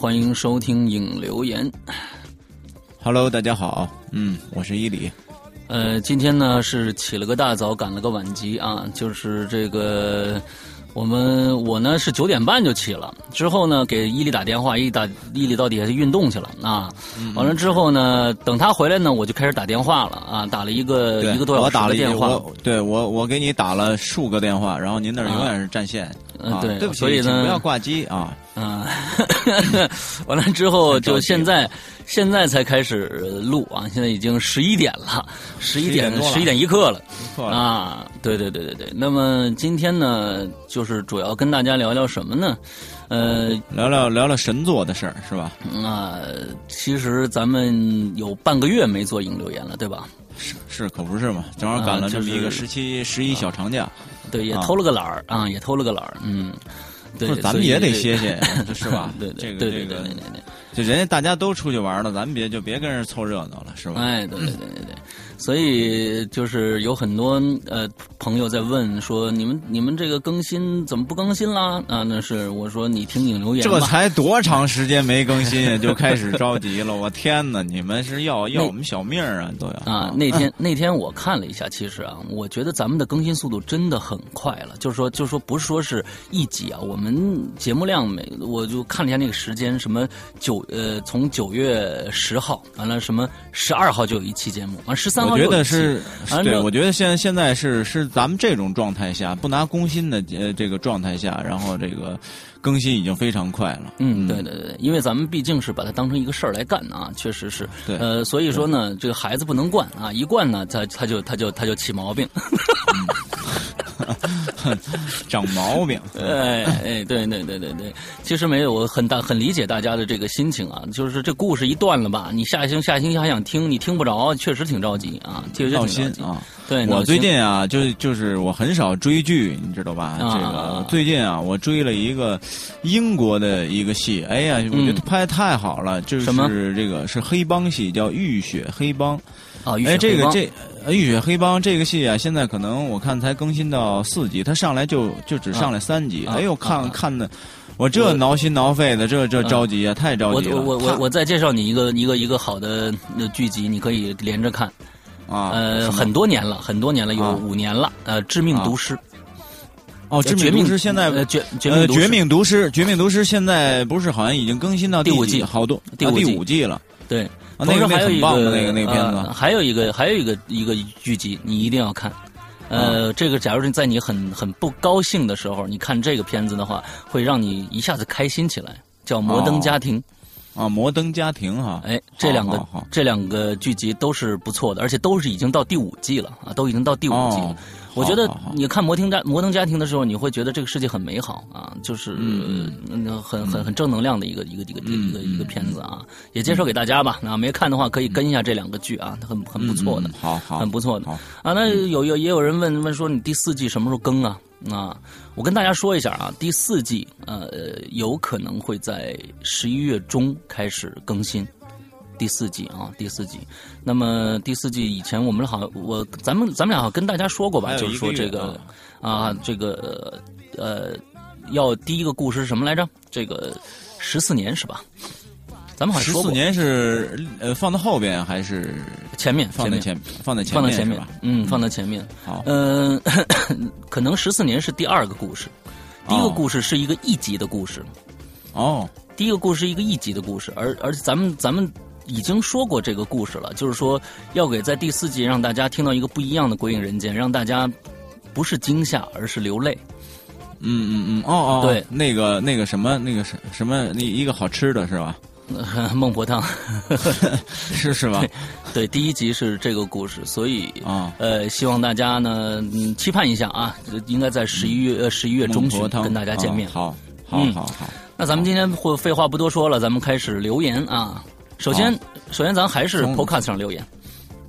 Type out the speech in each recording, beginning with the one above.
欢迎收听影留言。Hello，大家好，嗯，我是伊里。呃，今天呢是起了个大早，赶了个晚集啊，就是这个我们我呢是九点半就起了，之后呢给伊里打电话，伊打伊里到底下去运动去了啊。完了之后呢，等他回来呢，我就开始打电话了啊，打了一个一个多小时的电话。对我我给你打了数个电话，然后您那儿永远是占线。嗯，对，对不起，所以呢，不要挂机啊。嗯，完了之后就现在，现在才开始录啊！现在已经十一点了，十一点十一点一刻了啊！对对对对对。那么今天呢，就是主要跟大家聊聊什么呢？呃，聊聊聊聊神作的事儿是吧？啊，其实咱们有半个月没做影留言了，对吧？是是，可不是嘛！正好赶了这么一个十七十一小长假，对，也偷了个懒儿啊，也偷了个懒儿，嗯。对，咱们也得歇歇，是吧？对，这个这个，就人家大家都出去玩了，咱们别就别跟人凑热闹了，是吧？哎，对对对对对。所以就是有很多呃朋友在问说，你们你们这个更新怎么不更新啦？啊，那是我说你听影留言这才多长时间没更新就开始着急了？我天哪！你们是要要我们小命啊？都要啊！那天那天我看了一下，其实啊，我觉得咱们的更新速度真的很快了。就是说，就是说，不是说是一集啊，我们节目量每我就看了一下那个时间，什么九呃，从九月十号完了，什么十二号就有一期节目，完十三。我觉得是，对，我觉得现现在是是咱们这种状态下，不拿工薪的呃这个状态下，然后这个更新已经非常快了。嗯，对对对，因为咱们毕竟是把它当成一个事儿来干啊，确实是。对。呃，所以说呢，这个孩子不能惯啊，一惯呢，他他就他就他就起毛病。长毛病，哎哎，对对对对对，其实没有，我很大很理解大家的这个心情啊，就是这故事一断了吧，你下星下星期还想听，你听不着，确实挺着急啊，确实挺着急啊。对，我最近啊，就就是我很少追剧，你知道吧？这个最近啊，我追了一个英国的一个戏，哎呀，我觉得拍的太好了，就是这个是黑帮戏，叫《浴血黑帮》。啊，哎，这个这。《浴血黑帮》这个戏啊，现在可能我看才更新到四集，它上来就就只上来三集。哎呦，看看的，我这挠心挠肺的，这这着急啊，太着急了。我我我我再介绍你一个一个一个好的剧集，你可以连着看。啊，呃，很多年了，很多年了，有五年了。呃，《致命毒师》。哦，《致命毒师》现在绝绝绝命毒师，绝命毒师现在不是好像已经更新到第五季，好多第五季了。对。同时还有一个那个那个片子，还有一个还有一个一个剧集，你一定要看。呃，这个假如是在你很很不高兴的时候，你看这个片子的话，会让你一下子开心起来。叫《摩登家庭》啊，《摩登家庭》哈。哎，这两个这两个剧集都是不错的，而且都是已经到第五季了啊，都已经到第五季了。我觉得你看《摩登家摩登家庭》的时候，你会觉得这个世界很美好啊，就是嗯很很很正能量的一个一个一个一个一个片子啊，也介绍给大家吧。那没看的话，可以跟一下这两个剧啊，很很不错的，好好很不错的啊。那有有也有人问问说，你第四季什么时候更啊？啊，我跟大家说一下啊，第四季呃有可能会在十一月中开始更新。第四季啊，第四季。那么第四季以前我们好，我咱们咱们俩跟大家说过吧，就是说这个啊，这个呃，要第一个故事是什么来着？这个十四年是吧？咱们好像说十四年是呃放到后边还是前面？放在前放在前放在前面嗯，放在前面。好，嗯，可能十四年是第二个故事，第一个故事是一个一集的故事。哦，第一个故事是一个一集的故事，而而且咱们咱们已经说过这个故事了，就是说要给在第四季让大家听到一个不一样的《鬼影人间》，让大家不是惊吓，而是流泪。嗯嗯嗯，哦哦，对，那个那个什么那个什什么那一个好吃的是吧？孟婆汤 是是吧？对，第一集是这个故事，所以啊，呃，希望大家呢嗯期盼一下啊，应该在十一月呃十一月中旬跟大家见面。好，好，好，好。那咱们今天会废话不多说了，咱们开始留言啊。首先，首先咱还是 Podcast 上留言。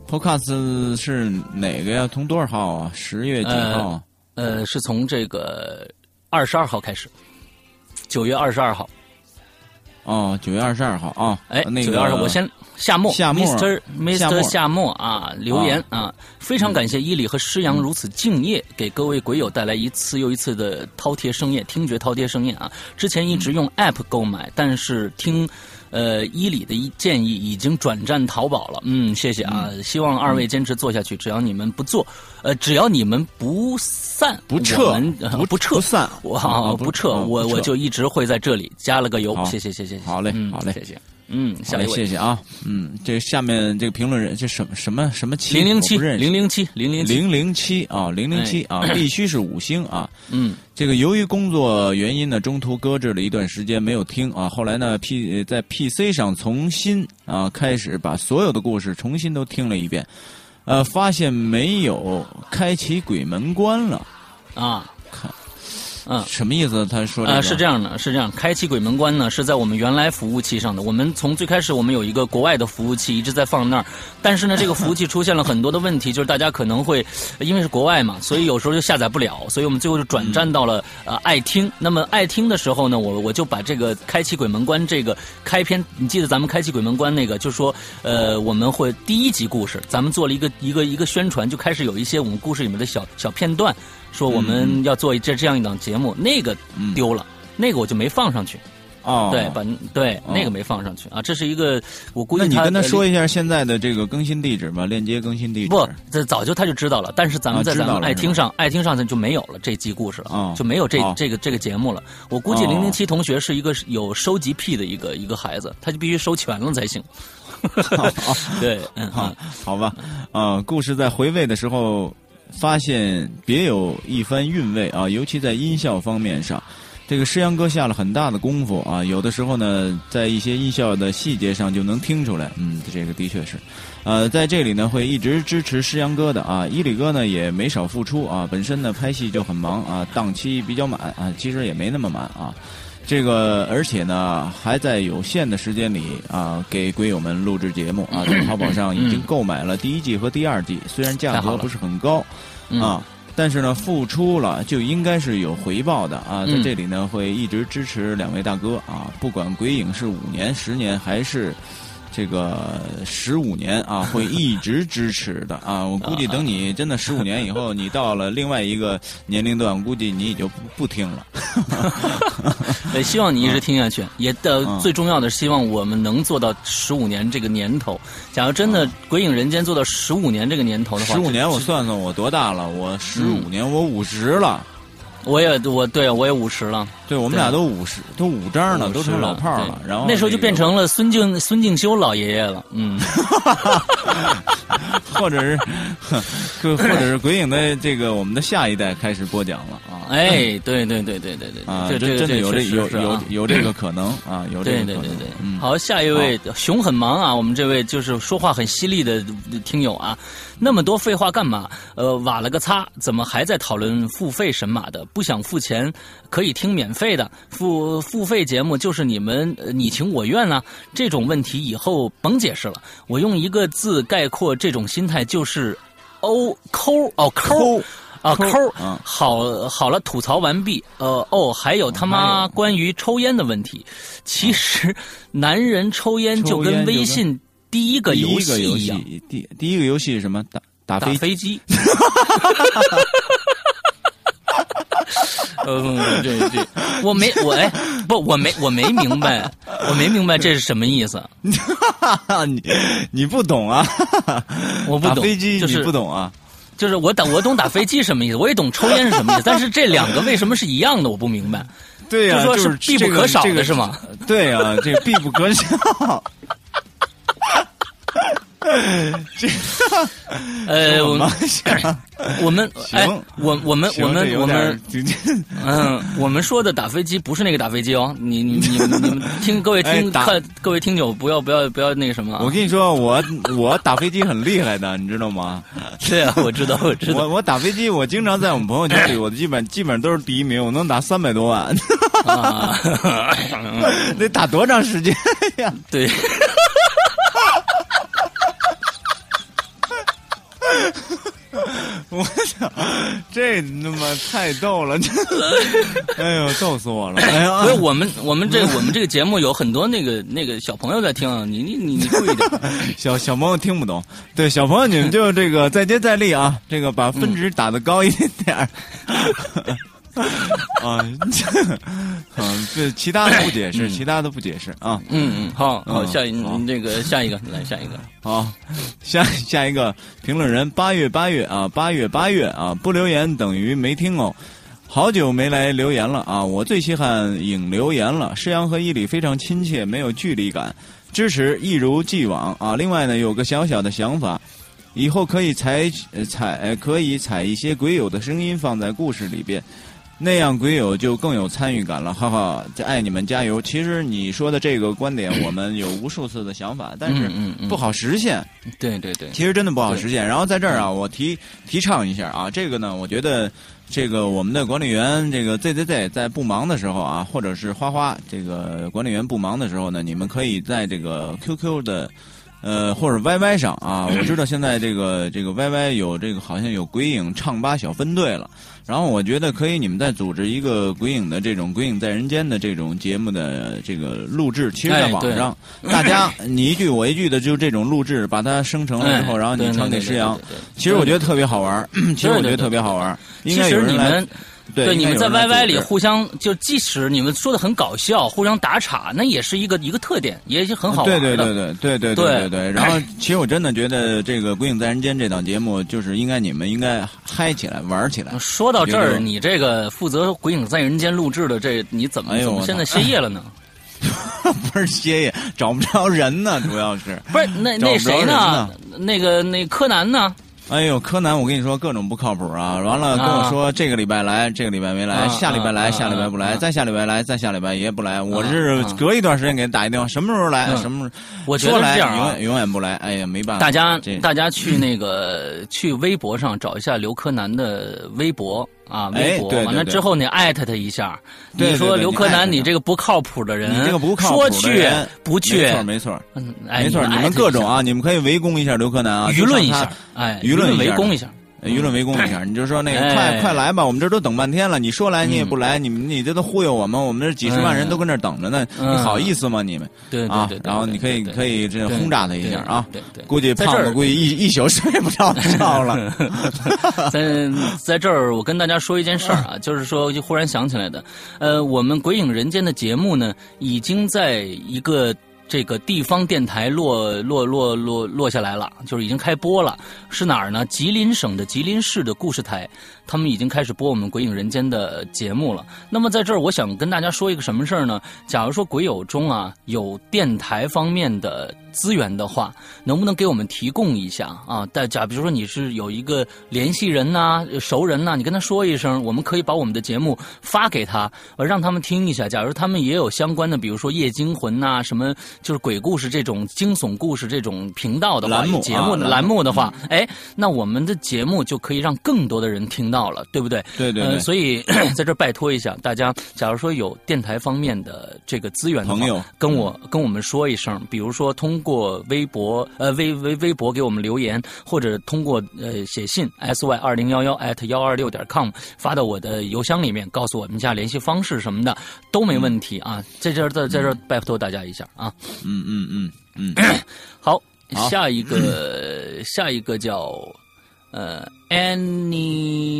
Podcast 是哪个呀？从多少号啊？十月几号？呃，是从这个二十二号开始，九月二十二号。哦，九月二十二号啊！哎，那个，我先夏末夏末，Mr. Mr. 夏末啊，留言啊，非常感谢伊里和施阳如此敬业，给各位鬼友带来一次又一次的饕餮盛宴，听觉饕餮盛宴啊！之前一直用 App 购买，但是听。呃，伊里的一建议已经转战淘宝了，嗯，谢谢啊，希望二位坚持做下去，只要你们不做，呃，只要你们不散不撤不撤不散，我不撤，我我就一直会在这里，加了个油，谢谢谢谢，好嘞好嘞，谢谢。嗯，好嘞，谢谢啊。嗯，这下面这个评论人，这什么什么什么七？零零七，零零七，零零零零七啊，零零七啊，必须是五星啊。嗯，这个由于工作原因呢，中途搁置了一段时间没有听啊。后来呢，P 在 PC 上重新啊开始把所有的故事重新都听了一遍，呃，发现没有开启鬼门关了啊。嗯，什么意思？他说啊，是这样的，是这样。开启鬼门关呢，是在我们原来服务器上的。我们从最开始，我们有一个国外的服务器一直在放那儿，但是呢，这个服务器出现了很多的问题，就是大家可能会因为是国外嘛，所以有时候就下载不了，所以我们最后就转战到了呃爱听。那么爱听的时候呢，我我就把这个开启鬼门关这个开篇，你记得咱们开启鬼门关那个，就说呃我们会第一集故事，咱们做了一个一个一个宣传，就开始有一些我们故事里面的小小片段。说我们要做这这样一档节目，那个丢了，那个我就没放上去。哦，对，把对那个没放上去啊。这是一个，我估计那你跟他说一下现在的这个更新地址吧，链接更新地址。不，这早就他就知道了。但是咱们在咱们爱听上，爱听上就没有了这集故事了，就没有这这个这个节目了。我估计零零七同学是一个有收集癖的一个一个孩子，他就必须收全了才行。对，嗯，好，好吧，啊，故事在回味的时候。发现别有一番韵味啊，尤其在音效方面上，这个诗阳哥下了很大的功夫啊。有的时候呢，在一些音效的细节上就能听出来，嗯，这个的确是。呃，在这里呢，会一直支持诗阳哥的啊。伊里哥呢也没少付出啊，本身呢拍戏就很忙啊，档期比较满啊，其实也没那么满啊。这个，而且呢，还在有限的时间里啊，给鬼友们录制节目啊，在淘宝上已经购买了第一季和第二季，虽然价格不是很高啊，但是呢，付出了就应该是有回报的啊，在这里呢，会一直支持两位大哥啊，不管鬼影是五年、十年还是。这个十五年啊，会一直支持的啊！我估计等你真的十五年以后，你到了另外一个年龄段，估计你也就不不听了。也 希望你一直听下去，也的最重要的是希望我们能做到十五年这个年头。假如真的《鬼影人间》做到十五年这个年头的话，十五年我算算我多大了？我十五年我五十了。我也我对我也五十了，对我们俩都五十，都五张了，都成老炮了。然后那时候就变成了孙敬孙敬修老爷爷了，嗯，或者是，或或者是鬼影的这个我们的下一代开始播讲了啊！哎，对对对对对对，啊，这真的有这有有有这个可能啊，有这个可能。对对对对，好，下一位熊很忙啊，我们这位就是说话很犀利的听友啊。那么多废话干嘛？呃，瓦了个擦，怎么还在讨论付费神马的？不想付钱可以听免费的，付付费节目就是你们你情我愿啊！这种问题以后甭解释了。我用一个字概括这种心态，就是“哦抠哦抠啊抠”。好好了，吐槽完毕。呃哦，还有他妈关于抽烟的问题。其实，男人抽烟就跟微信。第一个游戏一样，第第一个游戏是什么？打打飞飞机。嗯，对对，我没我哎不，我没我没明白，我没明白这是什么意思。你你不懂啊？我不懂。打飞机你不懂啊？就是我懂我懂打飞机什么意思，我也懂抽烟是什么意思，但是这两个为什么是一样的？我不明白。对呀，就说是必不可少的是吗？对呀，这个必不可少。这呃，我们我们哎，我我们我们我们 嗯，我们说的打飞机不是那个打飞机哦，你你你你们 听各位听看各位听友不要不要不要那个什么。我跟你说，我我打飞机很厉害的，你知道吗？对啊，我知道我知道。我我打飞机，我经常在我们朋友圈里，我基本基本上都是第一名，我能打三百多万。得打多长时间呀？对。我操，这他妈太逗了！哎呦，逗死我了！哎呀，不是我们我们这我们这个节目有很多那个 那个小朋友在听，你你你你注意点，小小朋友听不懂。对，小朋友你们就这个再接再厉啊，这个把分值打的高一点点。啊，嗯，这其他的不解释，其他的不解释啊。嗯嗯，好好，下一那个下一个来下一个，好，下下一个评论人八月八月啊，八月八月啊，不留言等于没听哦。好久没来留言了啊，我最稀罕影留言了。施阳和伊里非常亲切，没有距离感，支持一如既往啊。另外呢，有个小小的想法，以后可以采采可以采一些鬼友的声音放在故事里边。那样鬼友就更有参与感了，哈哈！爱你们，加油！其实你说的这个观点，我们有无数次的想法，但是不好实现。对对对，其实真的不好实现。然后在这儿啊，我提提倡一下啊，这个呢，我觉得这个我们的管理员这个 ZZZ 在不忙的时候啊，或者是花花这个管理员不忙的时候呢，你们可以在这个 QQ 的。呃，或者 YY 上啊，我知道现在这个这个 YY 有这个好像有鬼影唱吧小分队了，然后我觉得可以你们再组织一个鬼影的这种鬼影在人间的这种节目的这个录制，其实在网上大家你一句我一句的就这种录制，把它生成了之后，然后你传给石阳，其实我觉得特别好玩其实我觉得特别好玩应该有人来。对，你们在 YY 里互相就，即使你们说的很搞笑，互相打岔，那也是一个一个特点，也是很好玩的。对对对对对对对对对。然后，其实我真的觉得这个《鬼影在人间》这档节目，就是应该你们应该嗨起来，玩起来。说到这儿，你这个负责《鬼影在人间》录制的这，你怎么怎么现在歇业了呢？不是歇业，找不着人呢，主要是。不是那那谁呢？那个那柯南呢？哎呦，柯南，我跟你说各种不靠谱啊！完了跟我说这个礼拜来，这个礼拜没来，下礼拜来，下礼拜不来，再下礼拜来，再下礼拜也不来。我是隔一段时间给他打一电话，什么时候来？什么时候？说来永远永远不来。哎呀，没办法。大家大家去那个去微博上找一下刘柯南的微博。啊，微博完了之后你艾特他一下，你说刘柯南，你这个不靠谱的人，你这个不靠谱的人，不去，没错没错，嗯，没错，你们各种啊，你们可以围攻一下刘柯南啊，舆论一下，哎，舆论围攻一下。舆论围攻一下，你就说那个快快来吧，我们这都等半天了，你说来你也不来，你你这都忽悠我们，我们这几十万人都跟这等着呢，你好意思吗你们？对啊，然后你可以可以这轰炸他一下啊，对对，估计胖子估计一一宿睡不着觉了。在在这儿，我跟大家说一件事儿啊，就是说就忽然想起来的，呃，我们《鬼影人间》的节目呢，已经在一个。这个地方电台落落落落落下来了，就是已经开播了。是哪儿呢？吉林省的吉林市的故事台，他们已经开始播我们《鬼影人间》的节目了。那么在这儿，我想跟大家说一个什么事儿呢？假如说鬼友中啊有电台方面的资源的话，能不能给我们提供一下啊？大假比如说你是有一个联系人呐、熟人呐，你跟他说一声，我们可以把我们的节目发给他，呃让他们听一下。假如他们也有相关的，比如说《夜惊魂》呐什么。就是鬼故事这种惊悚故事这种频道的话，节目栏目的话，哎，那我们的节目就可以让更多的人听到了，对不对？对对。所以 在这拜托一下大家，假如说有电台方面的这个资源的朋友，跟我跟我们说一声，比如说通过微博呃微微微博给我们留言，或者通过呃写信 s y 二零幺幺 at 幺二六点 com 发到我的邮箱里面，告诉我们一下联系方式什么的都没问题啊。在这在在这儿拜托大家一下啊。嗯嗯嗯嗯，好，下一个下一个叫呃 Annie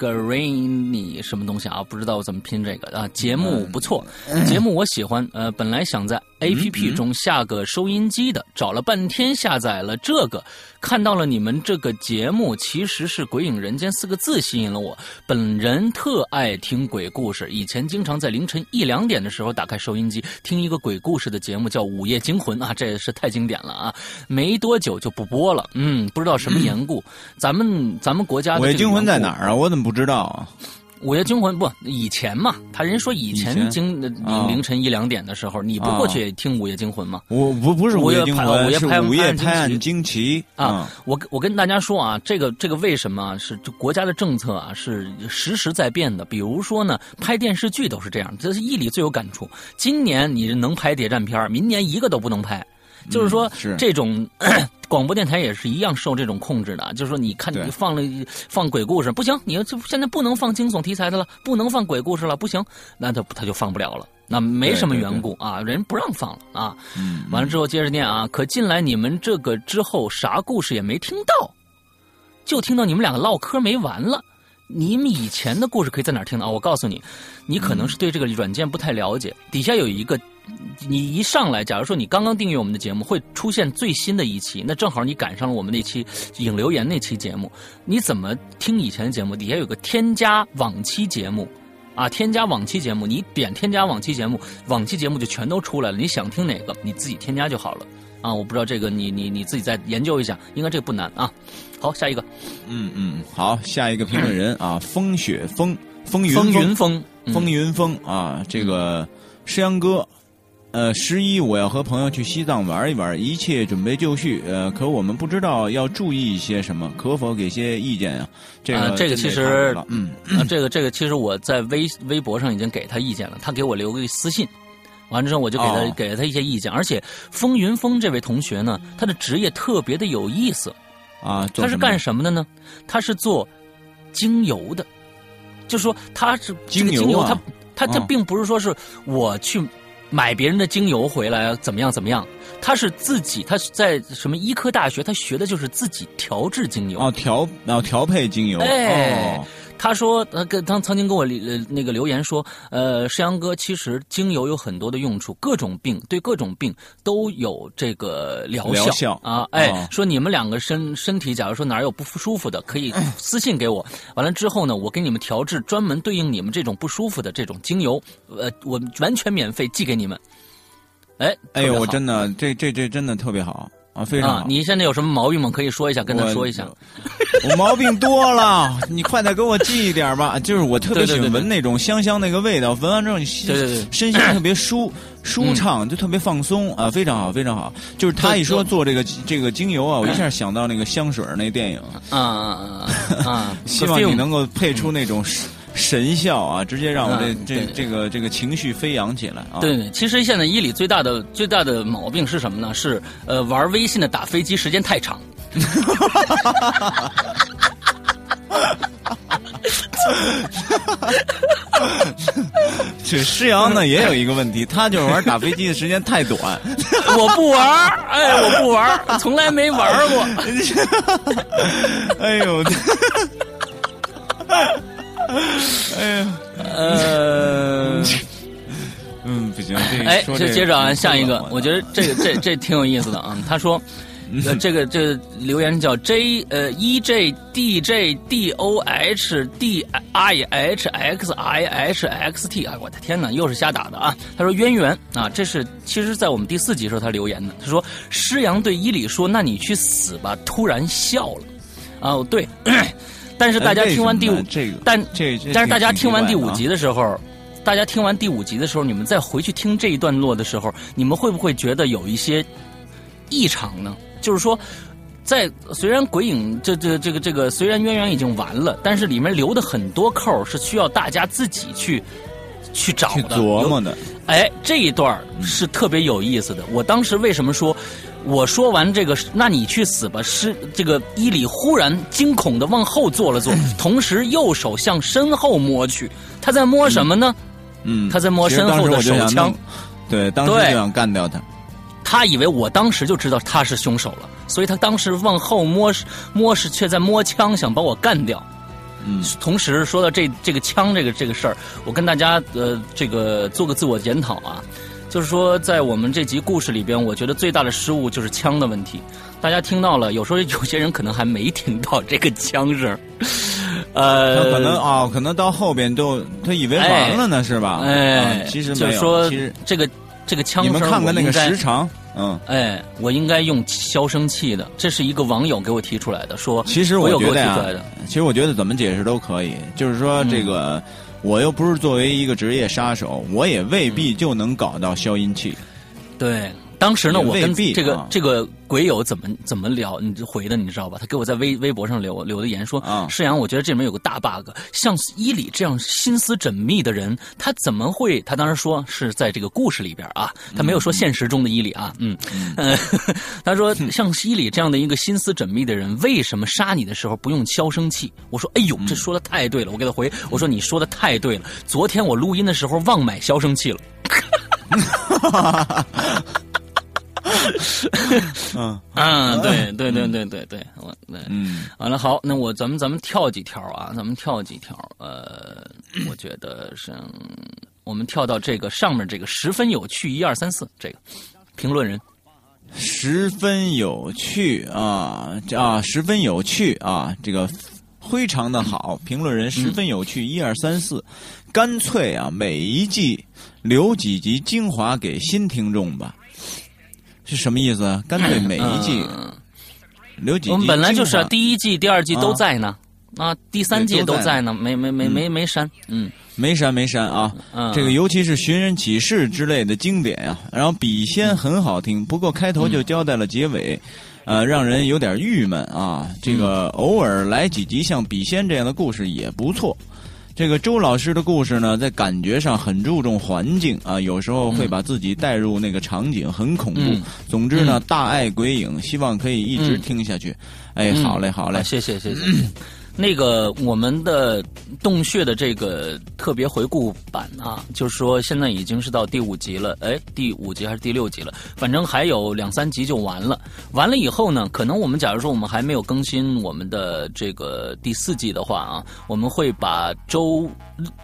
Green，什么东西啊？不知道怎么拼这个啊？节目不错，节目我喜欢。呃，本来想在 A P P 中下个收音机的，找了半天下载了这个，看到了你们这个节目，其实是“鬼影人间”四个字吸引了我。本人特爱听鬼故事，以前经常在凌晨一两点的时候打开收音机听一个鬼故事的节目，叫《午夜惊魂》啊，这也是太经典了啊！没多久就不播了，嗯，不知道什么缘故，咱们。嗯，咱们国家的《午夜惊魂》在哪儿啊？我怎么不知道啊？《午夜惊魂》不以前嘛？他人说以前惊凌晨一两点的时候，你不过去听《午夜惊魂》吗？我不不是《午夜惊魂》，是《午夜拍案惊奇》啊！我我跟大家说啊，这个这个为什么是国家的政策啊？是时时在变的。比如说呢，拍电视剧都是这样，这是义理最有感触。今年你能拍谍战片，明年一个都不能拍。就是说，这种 广播电台也是一样受这种控制的。就是说，你看你放了放鬼故事不行，你这现在不能放惊悚题材的了，不能放鬼故事了，不行，那他他就放不了了。那没什么缘故啊，人不让放了啊。完了之后接着念啊，可进来你们这个之后啥故事也没听到，就听到你们两个唠嗑没完了。你们以前的故事可以在哪听呢啊？我告诉你，你可能是对这个软件不太了解，底下有一个。你一上来，假如说你刚刚订阅我们的节目，会出现最新的一期，那正好你赶上了我们那期影留言那期节目。你怎么听以前的节目？底下有个添加往期节目，啊，添加往期节目，你点添加往期节目，往期节目就全都出来了。你想听哪个，你自己添加就好了。啊，我不知道这个，你你你自己再研究一下，应该这个不难啊。好，下一个，嗯嗯，好，下一个评论人啊，风雪风风云风云风风云风啊，这个诗阳哥。呃，十一我要和朋友去西藏玩一玩，一切准备就绪。呃，可我们不知道要注意一些什么，可否给些意见啊？这个这个其实，嗯，这个这个其实我在微微博上已经给他意见了，他给我留个私信，完之后我就给他给了他一些意见。而且风云峰这位同学呢，他的职业特别的有意思啊，他是干什么的呢？他是做精油的，就说他是这个精油，他他他并不是说是我去。买别人的精油回来怎么样？怎么样？他是自己，他在什么医科大学，他学的就是自己调制精油。哦，调哦调配精油。哎。他说，他，跟他曾经跟我呃那个留言说，呃，世阳哥，其实精油有很多的用处，各种病对各种病都有这个疗效啊。哎，说你们两个身身体，假如说哪儿有不舒服的，可以私信给我。完了之后呢，我给你们调制专门对应你们这种不舒服的这种精油，呃，我完全免费寄给你们。哎，哎呦，我真的，这这这真的特别好。啊，非常好！你现在有什么毛病吗？可以说一下，跟他说一下。我毛病多了，你快点给我寄一点吧。就是我特别喜欢闻那种香香那个味道，闻完之后你身心特别舒舒畅，就特别放松啊，非常好，非常好。就是他一说做这个这个精油啊，我一下想到那个香水那电影。啊啊 啊！希望你能够配出那种。神效啊！直接让我这这这个这个情绪飞扬起来啊！对，其实现在伊里最大的最大的毛病是什么呢？是呃玩微信的打飞机时间太长。这施阳呢也有一个问题，他就是玩打飞机的时间太短。我不玩哎，我不玩从来没玩过。哎呦！哎呀，呃，嗯，不行，哎，就接着啊，下一个，我觉得这个这这挺有意思的啊。他说，这个这留言叫 J 呃 E J D J D O H D I H X I H X T 啊，我的天哪，又是瞎打的啊。他说渊源啊，这是其实在我们第四集时候他留言的。他说施阳对伊里说：“那你去死吧！”突然笑了，啊，对。但是大家听完第五，但但是大家听完第五集的时候，大家听完第五集的时候，你们再回去听这一段落的时候，你们会不会觉得有一些异常呢？就是说，在虽然鬼影这这这个这个虽然渊源已经完了，但是里面留的很多扣是需要大家自己去去找的、琢磨的。哎，这一段是特别有意思的。我当时为什么说？我说完这个，那你去死吧！是这个伊里忽然惊恐的往后坐了坐，同时右手向身后摸去。他在摸什么呢？嗯，他在摸身后的手枪。对，当时就想干掉他。他以为我当时就知道他是凶手了，所以他当时往后摸摸是却在摸枪，想把我干掉。嗯，同时说到这这个枪这个这个事儿，我跟大家呃这个做个自我检讨啊，就是说在我们这集故事里边，我觉得最大的失误就是枪的问题。大家听到了，有时候有些人可能还没听到这个枪声，呃，他可能啊，可能到后边都他以为完了呢，是吧？哎，其实就是说这个这个枪声，你们看看那个时长。嗯，哎，我应该用消声器的，这是一个网友给我提出来的，说其实我觉得啊，其实我觉得怎么解释都可以，就是说这个我又不是作为一个职业杀手，我也未必就能搞到消音器，对。当时呢，我跟这个这个鬼友怎么怎么聊，你回的你知道吧？他给我在微微博上留留的言说：“世阳，我觉得这里面有个大 bug，像伊里这样心思缜密的人，他怎么会？他当时说是在这个故事里边啊，他没有说现实中的伊里啊，嗯，他说像伊里这样的一个心思缜密的人，为什么杀你的时候不用消声器？我说，哎呦，这说的太对了，我给他回，我说你说的太对了，昨天我录音的时候忘买消声器了。” 嗯。嗯，对对对对对对，我对，嗯，完了好，那我咱们咱们跳几条啊，咱们跳几条，呃，我觉得是，我们跳到这个上面这个十分有趣，一二三四，这个评论人十分有趣啊啊，十分有趣啊，这个非常的好，评论人十分有趣，一二三四，干脆啊，每一季留几集精华给新听众吧。是什么意思？干脆每一季留几？我们本来就是第一季、第二季都在呢，啊，第三季都在呢，没没没没没删，嗯，没删没删啊。这个尤其是寻人启事之类的经典呀，然后笔仙很好听，不过开头就交代了结尾，呃，让人有点郁闷啊。这个偶尔来几集像笔仙这样的故事也不错。这个周老师的故事呢，在感觉上很注重环境啊，有时候会把自己带入那个场景，很恐怖。总之呢，大爱鬼影，希望可以一直听下去。哎，好嘞，好嘞，谢谢，谢谢。那个我们的洞穴的这个特别回顾版啊，就是说现在已经是到第五集了，哎，第五集还是第六集了？反正还有两三集就完了。完了以后呢，可能我们假如说我们还没有更新我们的这个第四季的话啊，我们会把周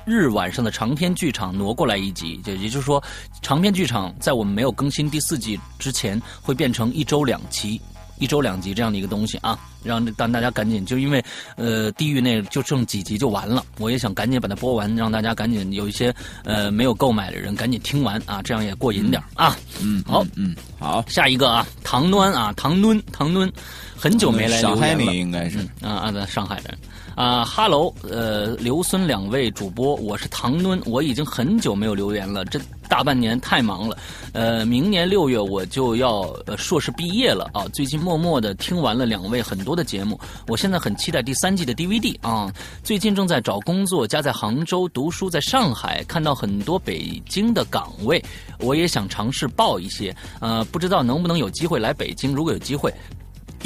日晚上的长篇剧场挪过来一集，就也就是说，长篇剧场在我们没有更新第四季之前，会变成一周两集。一周两集这样的一个东西啊，让让大家赶紧，就因为呃地狱那就剩几集就完了，我也想赶紧把它播完，让大家赶紧有一些呃没有购买的人赶紧听完啊，这样也过瘾点啊。嗯，好，嗯，好，下一个啊，唐端啊，唐敦，唐敦，很久没来上海了，应该是啊啊，在上海人。啊哈喽，呃，刘孙两位主播，我是唐敦，我已经很久没有留言了，这大半年太忙了，呃，明年六月我就要硕士毕业了啊，最近默默的听完了两位很多的节目，我现在很期待第三季的 DVD 啊，最近正在找工作，家在杭州读书，在上海看到很多北京的岗位，我也想尝试报一些，呃，不知道能不能有机会来北京，如果有机会。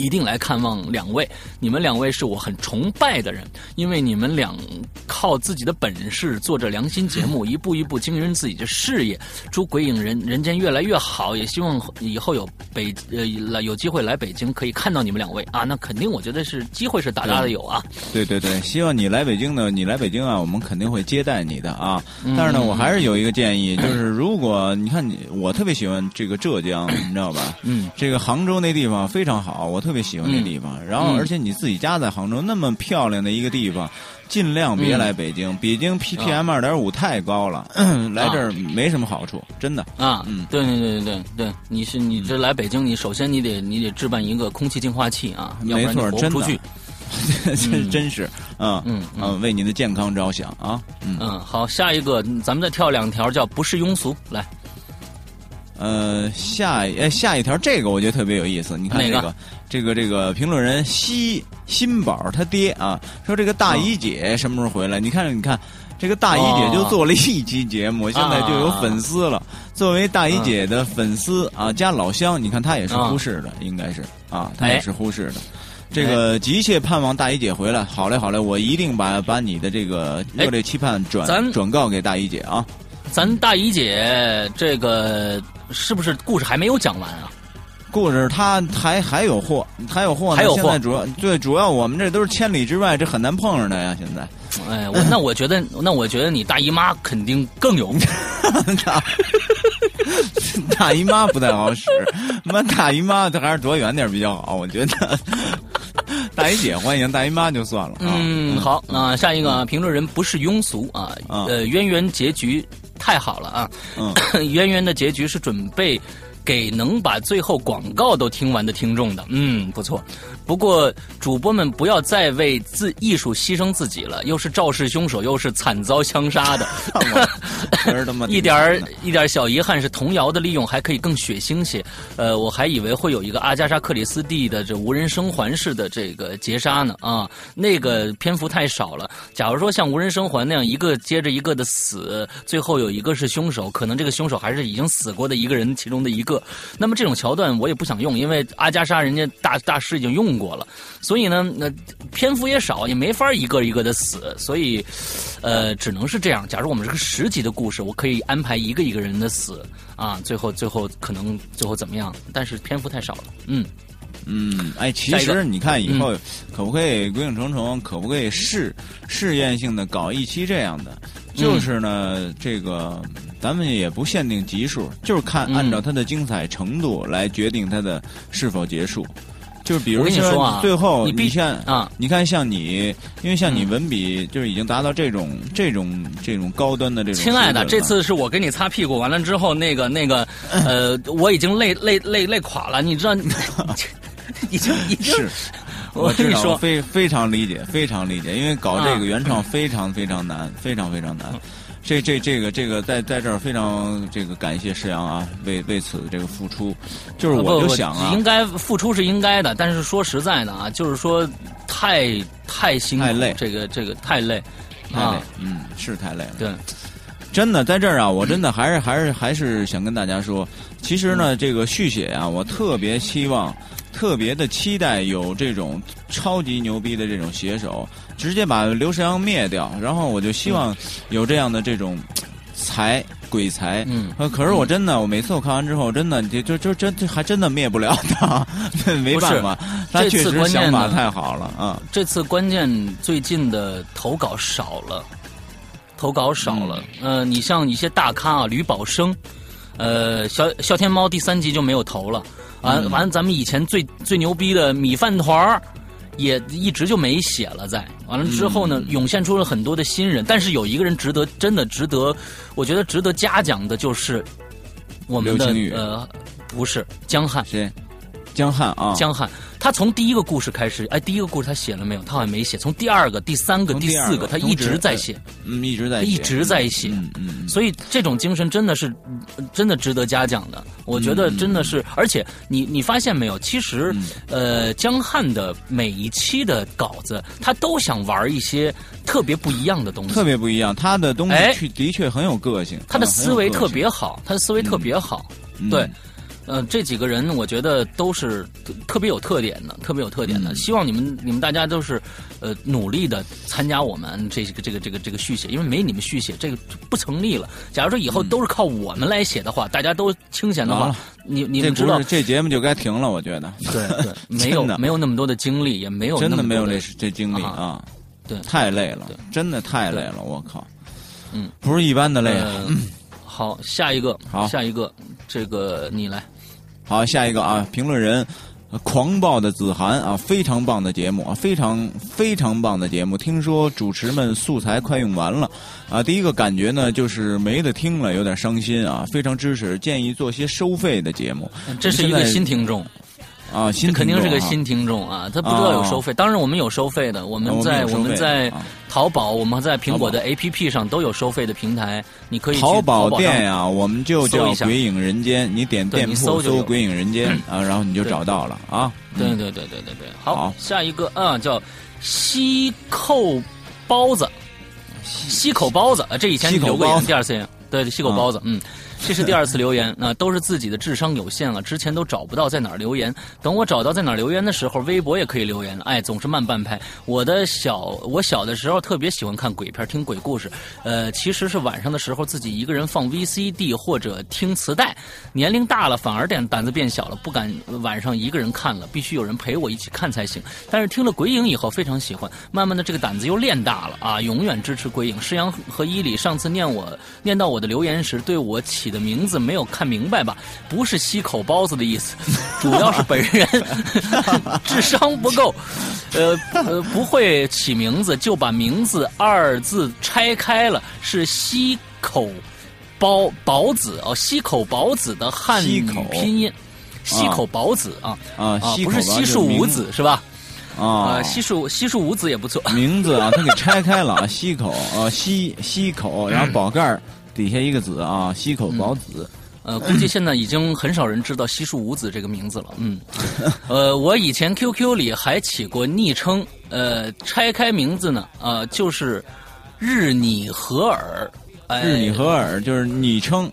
一定来看望两位，你们两位是我很崇拜的人，因为你们两靠自己的本事做着良心节目，一步一步经营自己的事业。祝鬼影人。人。间越来越好，也希望以后有北呃来有机会来北京可以看到你们两位啊，那肯定我觉得是机会是大大的有啊。对对对，希望你来北京呢，你来北京啊，我们肯定会接待你的啊。但是呢，我还是有一个建议，就是如果你看你，我特别喜欢这个浙江，你知道吧？嗯，这个杭州那地方非常好，我。特别喜欢那地方，然后而且你自己家在杭州那么漂亮的一个地方，尽量别来北京。北京 PPM 二点五太高了，来这儿没什么好处，真的。啊。嗯，对对对对对对，你是你这来北京，你首先你得你得置办一个空气净化器啊，没错，真出去，真真是，嗯嗯。嗯，为您的健康着想啊。嗯，好，下一个咱们再跳两条，叫不是庸俗来。呃，下呃下一条这个我觉得特别有意思，你看这个这个这个评论人西新宝他爹啊，说这个大姨姐什么时候回来？你看你看，这个大姨姐就做了一期节目，现在就有粉丝了。作为大姨姐的粉丝啊，加老乡，你看他也是忽视的，应该是啊，他也是忽视的。这个急切盼望大姨姐回来，好嘞好嘞，我一定把把你的这个热烈期盼转转告给大姨姐啊。咱大姨姐这个。是不是故事还没有讲完啊？故事他还还有货，还有货，还有货。现在主要对主要我们这都是千里之外，这很难碰上的呀。现在，哎，我那我觉得，那我觉得你大姨妈肯定更有。大姨妈不太好使，妈大姨妈，这还是躲远点比较好。我觉得大姨姐欢迎，大姨妈就算了。嗯，好，那下一个评论人不是庸俗啊，呃，渊源结局太好了啊，渊源的结局是准备给能把最后广告都听完的听众的，嗯，不错。不过主播们不要再为自艺术牺牲自己了，又是肇事凶手，又是惨遭枪杀的，一点一点小遗憾是童谣的利用还可以更血腥些。呃，我还以为会有一个阿加莎克里斯蒂的这无人生还式的这个劫杀呢啊，那个篇幅太少了。假如说像无人生还那样一个接着一个的死，最后有一个是凶手，可能这个凶手还是已经死过的一个人其中的一个。那么这种桥段我也不想用，因为阿加莎人家大大师已经用。过了，所以呢，那篇幅也少，也没法一个一个的死，所以，呃，只能是这样。假如我们是个十集的故事，我可以安排一个一个人的死啊，最后最后可能最后怎么样？但是篇幅太少了，嗯嗯，哎，其实你看以后可不可以鬼影重重？可不可以试试验性的搞一期这样的？就是呢，这个咱们也不限定集数，就是看按照它的精彩程度来决定它的是否结束。就是比如说，最后你像啊，你看像你，因为像你文笔就是已经达到这种这种这种高端的这种。亲爱的，这次是我给你擦屁股，完了之后那个那个呃，我已经累累累累垮了，你知道？已经已经是，我跟你说，非非常理解，非常理解，因为搞这个原创非常非常难，非常非常难。这这这个这个在在这儿非常这个感谢石阳啊，为为此这个付出，就是我就想啊，应该付出是应该的，但是说实在的啊，就是说太太辛苦，太累，这个这个太累，太累，嗯，是太累了，对，真的在这儿啊，我真的还是还是还是想跟大家说，其实呢，这个续写啊，我特别希望。特别的期待有这种超级牛逼的这种写手，直接把刘世阳灭掉，然后我就希望有这样的这种才鬼才。嗯，可是我真的，我每次我看完之后，真的就就就真还真的灭不了他，没办法，他确实想法太好了啊。这次关键最近的投稿少了，投稿少了。呃，你像一些大咖啊，吕宝生，呃，小小天猫第三集就没有投了。完完，咱们以前最最牛逼的米饭团儿，也一直就没写了。在完了之后呢，涌现出了很多的新人。但是有一个人值得，真的值得，我觉得值得嘉奖的，就是我们的呃，不是江汉，谁？江汉啊，江汉。他从第一个故事开始，哎，第一个故事他写了没有？他好像没写。从第二个、第三个、第四个，他一直在写，嗯，一直在一直在写，嗯嗯。所以这种精神真的是，真的值得嘉奖的。我觉得真的是，而且你你发现没有？其实，呃，江汉的每一期的稿子，他都想玩一些特别不一样的东西，特别不一样。他的东西的确很有个性，他的思维特别好，他的思维特别好，对。呃，这几个人我觉得都是特别有特点的，特别有特点的。希望你们你们大家都是呃努力的参加我们这个这个这个这个续写，因为没你们续写这个不成立了。假如说以后都是靠我们来写的话，大家都清闲的话，你你们知道这节目就该停了。我觉得。对对，没有没有那么多的精力，也没有真的没有这这精力啊，对，太累了，真的太累了，我靠，嗯，不是一般的累啊。好，下一个，好，下一个，这个你来。好，下一个啊，评论人，狂暴的子涵啊，非常棒的节目啊，非常非常棒的节目。听说主持们素材快用完了啊，第一个感觉呢就是没得听了，有点伤心啊。非常支持，建议做些收费的节目。这是一个新听众。啊，新肯定是个新听众啊，他不知道有收费。当然，我们有收费的，我们在我们在淘宝，我们在苹果的 APP 上都有收费的平台，你可以淘宝店呀，我们就叫“鬼影人间”，你点店铺搜“鬼影人间”啊，然后你就找到了啊。对。对对对对对，好，下一个啊，叫西扣包子，西口包子啊，这以前留过言，第二次对，西口包子，嗯，这是第二次留言，那都是自己的智商有限了，之前都找不到在哪儿留言，等我找到在哪儿留言的时候，微博也可以留言了，哎，总是慢半拍。我的小，我小的时候特别喜欢看鬼片，听鬼故事，呃，其实是晚上的时候自己一个人放 VCD 或者听磁带，年龄大了反而胆胆子变小了，不敢晚上一个人看了，必须有人陪我一起看才行。但是听了鬼影以后非常喜欢，慢慢的这个胆子又练大了啊，永远支持鬼影。施阳和伊里上次念我念到我的留言时，对我起的名字没有看明白吧？不是西口包子的意思，主要是本人 智商不够，呃呃不会起名字，就把名字二字拆开了，是西口包宝子哦，西口宝子的汉语拼音，西口宝子啊啊，不是西树五子是吧？啊，西树西树五子也不错。名字啊，他给拆开了啊，西口啊，西西口，然后 宝盖底下一个子啊，西口宝子。呃，估计现在已经很少人知道西树五子这个名字了。嗯，呃，我以前 QQ 里还起过昵称，呃，拆开名字呢，啊，就是日你和尔。日你和尔就是昵称。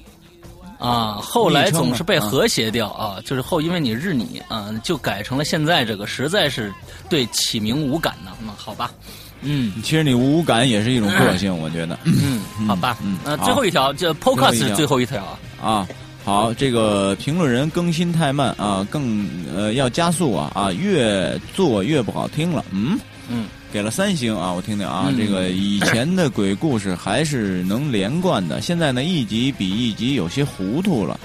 啊，后来总是被和谐掉啊，就是后因为你日你啊，就改成了现在这个，实在是对起名无感呢。那好吧，嗯，其实你无感也是一种个性，我觉得。嗯，好吧，嗯，那最后一条，这 Podcast 最后一条。啊。啊，好，这个评论人更新太慢啊，更呃要加速啊啊，越做越不好听了，嗯？嗯。给了三星啊，我听听啊，这个以前的鬼故事还是能连贯的，现在呢一集比一集有些糊涂了，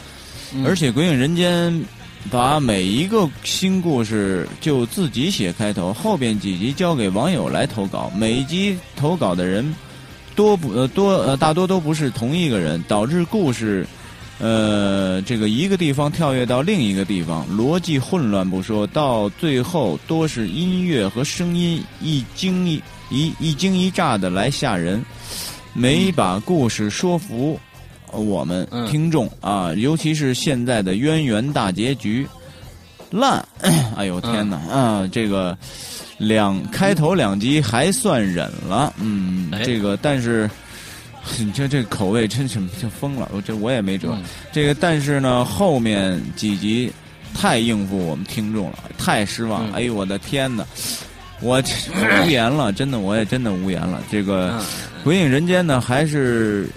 而且《鬼影人间》把每一个新故事就自己写开头，后边几集交给网友来投稿，每一集投稿的人多不呃多呃大多都不是同一个人，导致故事。呃，这个一个地方跳跃到另一个地方，逻辑混乱不说，到最后多是音乐和声音一惊一一一惊一乍的来吓人，没把故事说服我们听众啊，尤其是现在的渊源大结局烂，哎呦天哪啊！这个两开头两集还算忍了，嗯，这个但是。你这这口味真是就疯了，我这我也没辙。这个但是呢，后面几集太应付我们听众了，太失望。哎呦我的天哪，我无言了，真的我也真的无言了。这个《鬼影人间》呢，还是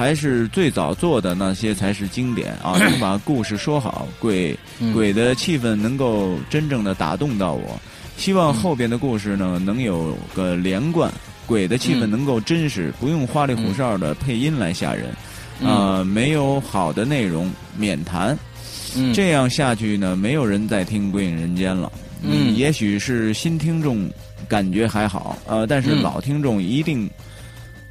还是最早做的那些才是经典啊！能把故事说好，鬼鬼的气氛能够真正的打动到我。希望后边的故事呢，能有个连贯。鬼的气氛能够真实，不用花里胡哨的配音来吓人，啊，没有好的内容免谈。这样下去呢，没有人再听《鬼影人间》了。嗯，也许是新听众感觉还好，呃，但是老听众一定。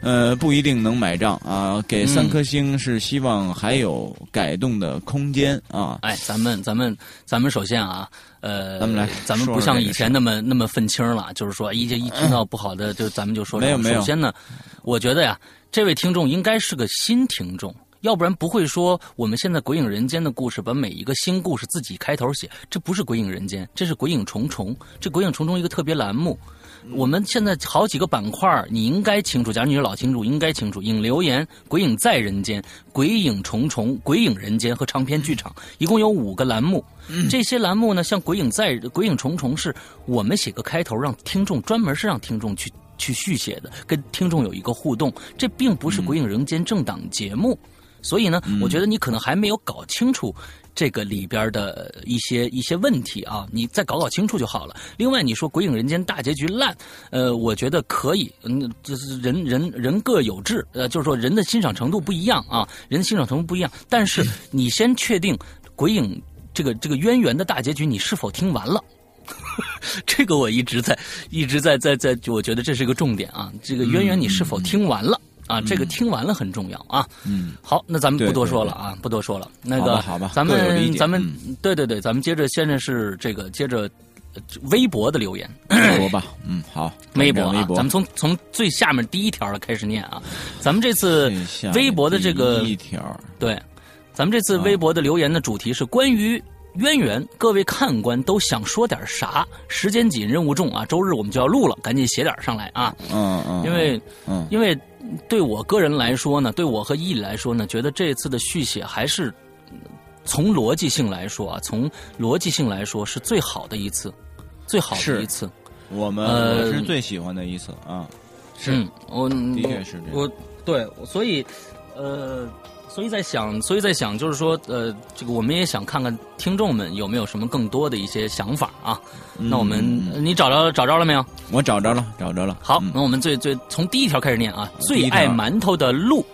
呃，不一定能买账啊！给三颗星是希望还有改动的空间啊！哎，咱们咱们咱们首先啊，呃，咱们来，咱们不像以前那么那么愤青了，就是说一一听到不好的就咱们就说。没有没有。首先呢，我觉得呀，这位听众应该是个新听众，要不然不会说我们现在《鬼影人间》的故事把每一个新故事自己开头写，这不是《鬼影人间》，这是《鬼影重重》，这《鬼影重重》一个特别栏目。我们现在好几个板块你应该清楚。假如你是老听众，应该清楚。影留言、鬼影在人间、鬼影重重、鬼影人间和长篇剧场，一共有五个栏目。这些栏目呢，像鬼影在、鬼影重重，是我们写个开头，让听众专门是让听众去去续写的，跟听众有一个互动。这并不是鬼影人间正档节目，所以呢，我觉得你可能还没有搞清楚。这个里边的一些一些问题啊，你再搞搞清楚就好了。另外，你说《鬼影人间》大结局烂，呃，我觉得可以，嗯，就是人人人各有志，呃，就是说人的欣赏程度不一样啊，人的欣赏程度不一样。但是你先确定《鬼影》这个这个渊源的大结局你是否听完了，这个我一直在一直在在在，我觉得这是一个重点啊。这个渊源你是否听完了？啊，这个听完了很重要啊。嗯，好，那咱们不多说了啊，不多说了。那个，好吧，咱们咱们对对对，咱们接着现在是这个接着微博的留言。微博吧，嗯，好，微博啊，咱们从从最下面第一条开始念啊。咱们这次微博的这个一条，对，咱们这次微博的留言的主题是关于渊源，各位看官都想说点啥？时间紧，任务重啊，周日我们就要录了，赶紧写点上来啊。嗯嗯，因为因为。对我个人来说呢，对我和伊里来说呢，觉得这次的续写还是从逻辑性来说啊，从逻辑性来说是最好的一次，最好的一次。我们我是最喜欢的一次啊。是，我的确是这样。我对，所以呃。所以在想，所以在想，就是说，呃，这个我们也想看看听众们有没有什么更多的一些想法啊。那我们，你找着找着了没有？我找着了，找着了。好，那我们最最从第一条开始念啊。最爱馒头的鹿，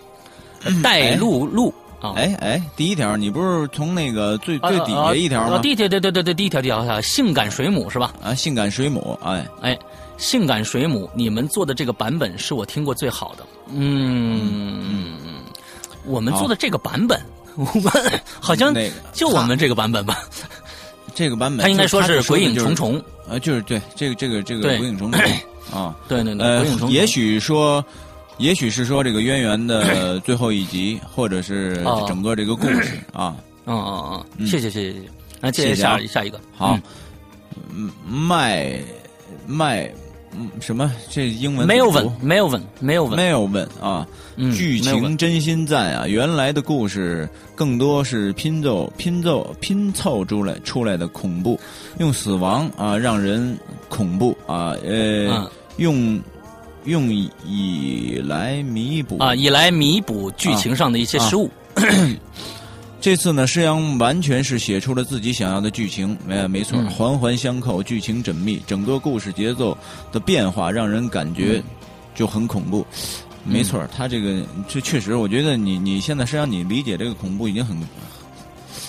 带鹿鹿啊。哎哎，第一条，你不是从那个最最底下一条吗？第一条，对对对对，第一条第一条，性感水母是吧？啊，性感水母，哎哎，性感水母，你们做的这个版本是我听过最好的。嗯嗯。我们做的这个版本，我们好像就我们这个版本吧。这个版本，他应该说是鬼影重重。呃，就是对这个这个这个鬼影重重 啊。对对对，鬼影重重。也许说，也许是说这个渊源的 最后一集，或者是整个这个故事 啊。嗯嗯嗯，谢谢谢谢谢谢。那接下下一个，好，卖卖。什么？这英文没有稳，没有稳，没有稳，没有稳啊！剧情真心赞啊！原来的故事更多是拼凑、拼凑、拼凑出来出来的恐怖，用死亡啊让人恐怖啊！呃，用用以来弥补啊，以来弥补剧情上的一些失误。这次呢，施洋完全是写出了自己想要的剧情，没没错，环环相扣，剧情缜密，整个故事节奏的变化让人感觉就很恐怖。没错，他这个这确实，我觉得你你现在施洋你理解这个恐怖已经很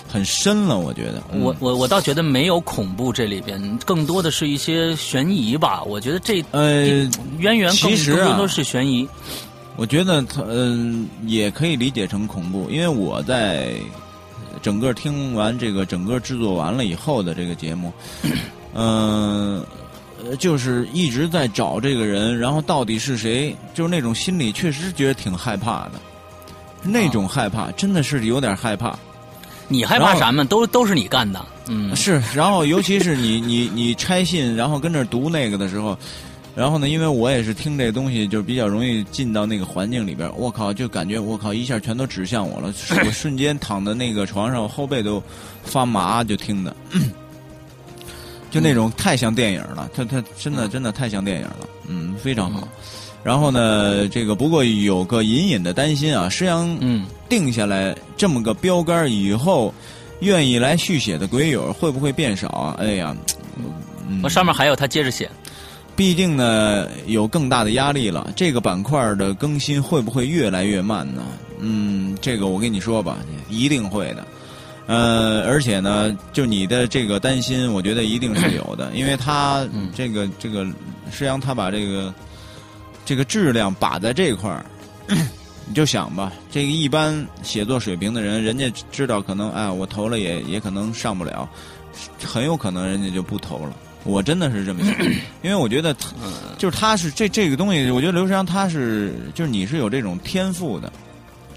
很深了。我觉得，我我我倒觉得没有恐怖这里边，更多的是一些悬疑吧。我觉得这呃渊源其实都是悬疑。我觉得他嗯也可以理解成恐怖，因为我在。整个听完这个整个制作完了以后的这个节目，嗯，就是一直在找这个人，然后到底是谁？就是那种心里确实觉得挺害怕的，那种害怕真的是有点害怕。你害怕啥嘛？都都是你干的，嗯，是。然后尤其是你 你你拆信，然后跟那读那个的时候。然后呢，因为我也是听这东西，就比较容易进到那个环境里边。我靠，就感觉我靠一下全都指向我了，我瞬间躺在那个床上，后背都发麻，就听的，就那种太像电影了。他他真的真的太像电影了，嗯，非常好。然后呢，这个不过有个隐隐的担心啊，施阳嗯定下来这么个标杆以后，愿意来续写的鬼友会不会变少啊？哎呀，我上面还有他接着写。毕竟呢，有更大的压力了。这个板块的更新会不会越来越慢呢？嗯，这个我跟你说吧，一定会的。呃，而且呢，就你的这个担心，我觉得一定是有的，因为他这个这个实际上他把这个这个质量把在这块儿，你就想吧，这个一般写作水平的人，人家知道可能哎，我投了也也可能上不了，很有可能人家就不投了。我真的是这么想，因为我觉得，就是他是这这个东西，我觉得刘世阳他是就是你是有这种天赋的。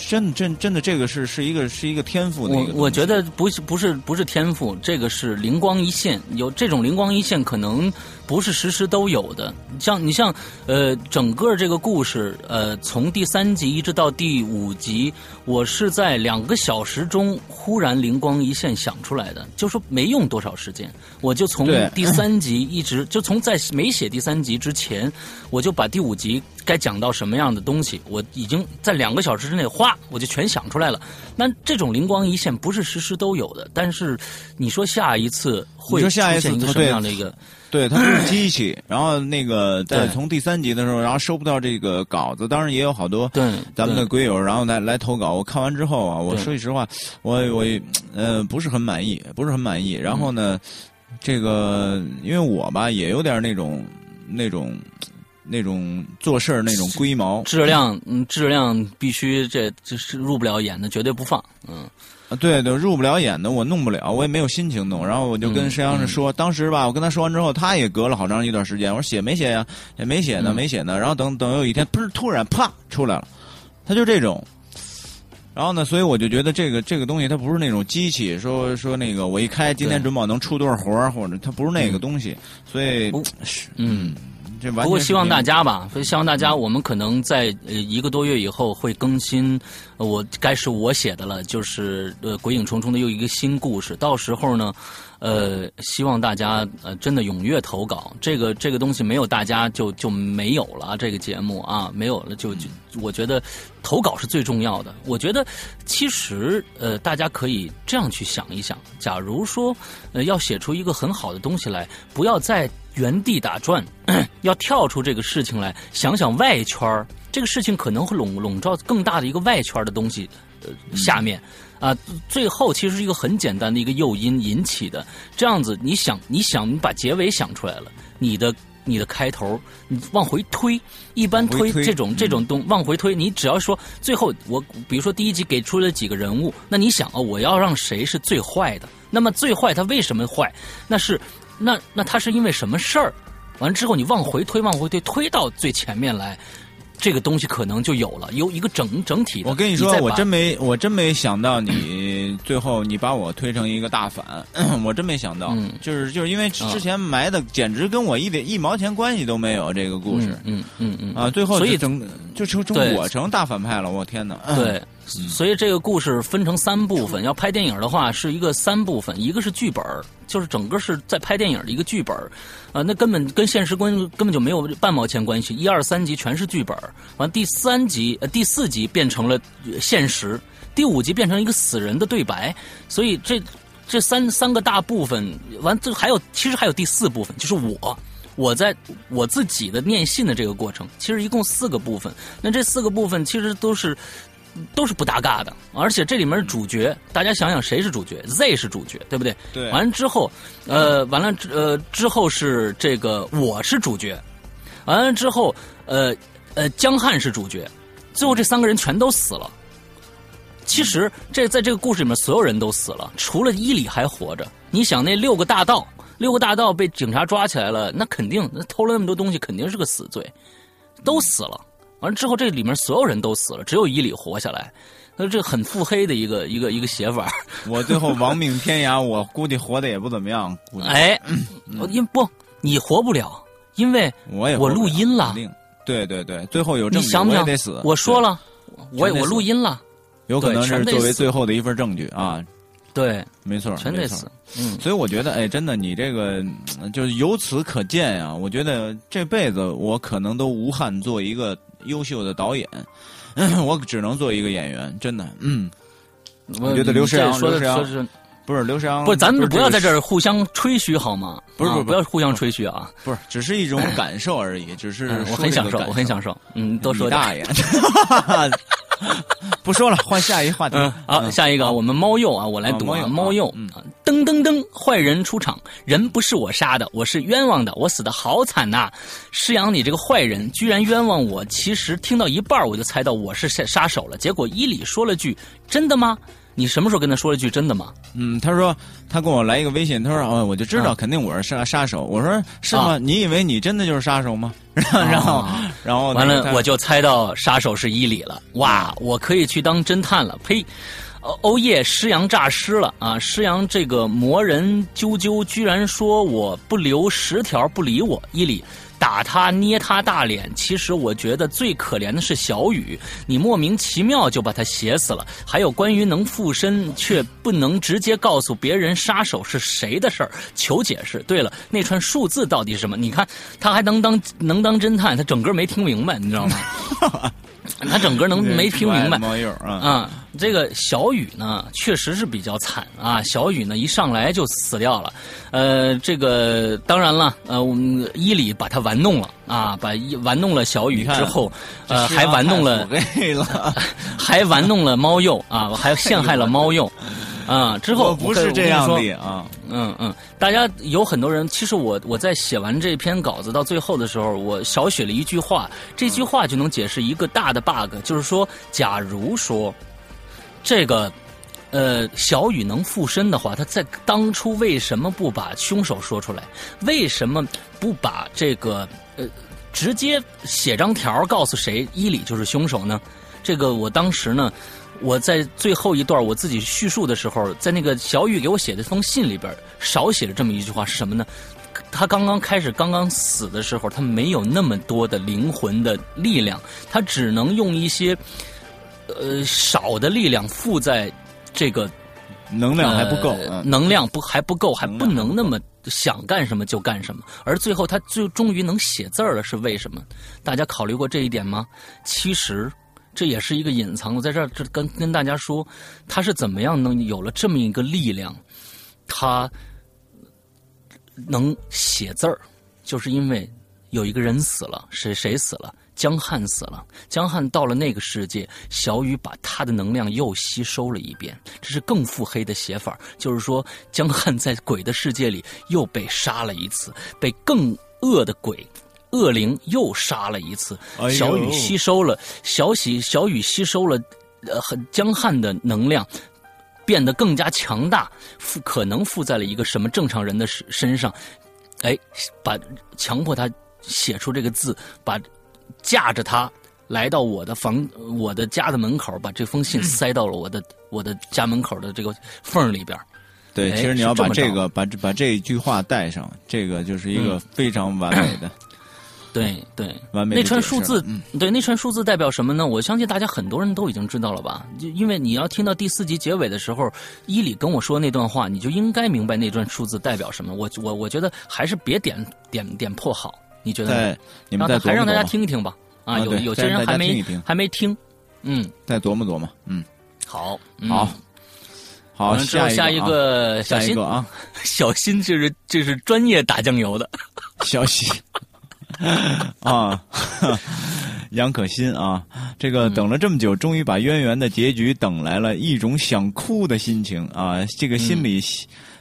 真真真的，这个是是一个是一个天赋的我我觉得不是不是不是天赋，这个是灵光一现。有这种灵光一现，可能不是时时都有的。像你像呃，整个这个故事呃，从第三集一直到第五集，我是在两个小时中忽然灵光一现想出来的，就说没用多少时间，我就从第三集一直 就从在没写第三集之前，我就把第五集。该讲到什么样的东西，我已经在两个小时之内，哗，我就全想出来了。那这种灵光一现不是时时都有的，但是你说下一次会出现一个什么样的一个？对，它不是机器。然后那个在从第三集的时候，然后收不到这个稿子，当然也有好多对咱们的鬼友，然后来来投稿。我看完之后啊，我说句实话，我我呃不是很满意，不是很满意。然后呢，这个因为我吧也有点那种那种。那种做事儿那种龟毛，质量嗯，质量必须这这是入不了眼的，绝对不放。嗯，啊，对对，入不了眼的我弄不了，我也没有心情弄。然后我就跟沈阳是说，当时吧，我跟他说完之后，他也隔了好长一段时间。我说写没写呀？也没写呢，没写呢。然后等等有一天，不是突然啪出来了，他就这种。然后呢，所以我就觉得这个这个东西它不是那种机器，说说那个我一开今天准保能出多少活儿，或者它不是那个东西。所以是嗯。这不过希望大家吧，所以希望大家，我们可能在呃一个多月以后会更新，我该是我写的了，就是呃鬼影重重的又一个新故事。到时候呢，呃，希望大家呃真的踊跃投稿。这个这个东西没有大家就就没有了这个节目啊，没有了就就我觉得投稿是最重要的。我觉得其实呃大家可以这样去想一想，假如说呃要写出一个很好的东西来，不要在。原地打转，要跳出这个事情来想想外圈这个事情可能会笼笼罩更大的一个外圈的东西，呃，下面啊，最后其实是一个很简单的一个诱因引起的。这样子，你想，你想，你把结尾想出来了，你的你的开头，你往回推，一般推这种这种东往回推，你只要说最后我比如说第一集给出了几个人物，那你想啊，我要让谁是最坏的？那么最坏他为什么坏？那是。那那他是因为什么事儿？完了之后你往回推，往回推，推到最前面来，这个东西可能就有了，有一个整整体。我跟你说，我真没我真没想到你 最后你把我推成一个大反，我真没想到，就是就是因为之前埋的简直跟我一点一毛钱关系都没有这个故事，嗯嗯嗯啊，最后所以整就成成我成大反派了，我天哪！对。所以这个故事分成三部分，要拍电影的话是一个三部分，一个是剧本就是整个是在拍电影的一个剧本啊，那根本跟现实关根本就没有半毛钱关系。一二三集全是剧本完第三集呃第四集变成了现实，第五集变成一个死人的对白，所以这这三三个大部分完，这还有其实还有第四部分，就是我我在我自己的念信的这个过程，其实一共四个部分，那这四个部分其实都是。都是不搭嘎的，而且这里面主角，大家想想谁是主角？Z 是主角，对不对？对。完了之后，呃，完了呃之后是这个我是主角，完了之后，呃呃江汉是主角，最后这三个人全都死了。其实这在这个故事里面，所有人都死了，除了伊里还活着。你想那六个大盗，六个大盗被警察抓起来了，那肯定那偷了那么多东西，肯定是个死罪，都死了。完了之后，这里面所有人都死了，只有伊里活下来。那这很腹黑的一个一个一个写法。我最后亡命天涯，我估计活的也不怎么样。哎，因不你活不了，因为我也我录音了。对对对，最后有证据，我也得死。我说了，我我录音了，有可能是作为最后的一份证据啊。对，没错，全得死。嗯，所以我觉得，哎，真的，你这个就是由此可见呀。我觉得这辈子我可能都无憾做一个。优秀的导演，我只能做一个演员，真的。嗯，我觉得刘诗阳，刘诗阳不是刘诗阳，不是咱们不要在这儿互相吹嘘好吗？不是，不要互相吹嘘啊！不是，只是一种感受而已，只是我很享受，我很享受。嗯，都说大爷。不说了，换下一个话题。好，下一个，我们猫鼬啊，我来读啊，猫鼬。噔噔噔，坏人出场，人不是我杀的，我是冤枉的，我死的好惨呐！施阳，你这个坏人，居然冤枉我！其实听到一半，我就猜到我是杀杀手了。结果伊里说了句：“真的吗？”你什么时候跟他说了句真的吗？嗯，他说他给我来一个微信，他说哦，我就知道肯定我是杀杀手。我说是吗？你以为你真的就是杀手吗？然后然后完了，我就猜到杀手是伊里了。哇，我可以去当侦探了。呸！欧耶，施阳诈尸了啊！施阳这个魔人啾啾居然说我不留十条不理我，伊里。打他捏他大脸，其实我觉得最可怜的是小雨，你莫名其妙就把他写死了。还有关于能附身却不能直接告诉别人杀手是谁的事儿，求解释。对了，那串数字到底是什么？你看他还能当能当侦探，他整个没听明白，你知道吗？他整个能没听明白啊？这个小雨呢，确实是比较惨啊。小雨呢，一上来就死掉了。呃，这个当然了，呃，我们伊里把他玩弄了啊，把玩弄了小雨之后，呃，还玩弄了，还玩弄了猫鼬啊，还陷害了猫鼬。啊！之后不是这样的啊，嗯嗯，大家有很多人，其实我我在写完这篇稿子到最后的时候，我少写了一句话，这句话就能解释一个大的 bug，就是说，假如说这个呃小雨能附身的话，他在当初为什么不把凶手说出来？为什么不把这个呃直接写张条告诉谁伊里就是凶手呢？这个我当时呢。我在最后一段我自己叙述的时候，在那个小雨给我写的封信里边，少写了这么一句话是什么呢？他刚刚开始刚刚死的时候，他没有那么多的灵魂的力量，他只能用一些呃少的力量附在这个能量还不够，能量不还不够，还不能那么想干什么就干什么。而最后他最终于能写字了，是为什么？大家考虑过这一点吗？其实这也是一个隐藏。我在这儿这跟跟大家说，他是怎么样能有了这么一个力量？他。能写字儿，就是因为有一个人死了，谁谁死了？江汉死了。江汉到了那个世界，小雨把他的能量又吸收了一遍，这是更腹黑的写法。就是说，江汉在鬼的世界里又被杀了一次，被更恶的鬼、恶灵又杀了一次。小雨吸收了小喜，小雨吸收了呃江汉的能量。变得更加强大，附可能附在了一个什么正常人的身身上，哎，把强迫他写出这个字，把架着他来到我的房、我的家的门口，把这封信塞到了我的我的家门口的这个缝里边。对，其实你要把这个把把这一句话带上，这个就是一个非常完美的。对对，那串数字，对那串数字代表什么呢？我相信大家很多人都已经知道了吧？就因为你要听到第四集结尾的时候，伊里跟我说那段话，你就应该明白那段数字代表什么。我我我觉得还是别点点点破好，你觉得？对，你们还让大家听一听吧。啊，有有些人还没还没听，嗯，再琢磨琢磨，嗯，好，好，好，下下一个小新啊，小心，这是这是专业打酱油的，小新。啊，杨可欣啊，这个等了这么久，终于把渊源的结局等来了，一种想哭的心情啊，这个心里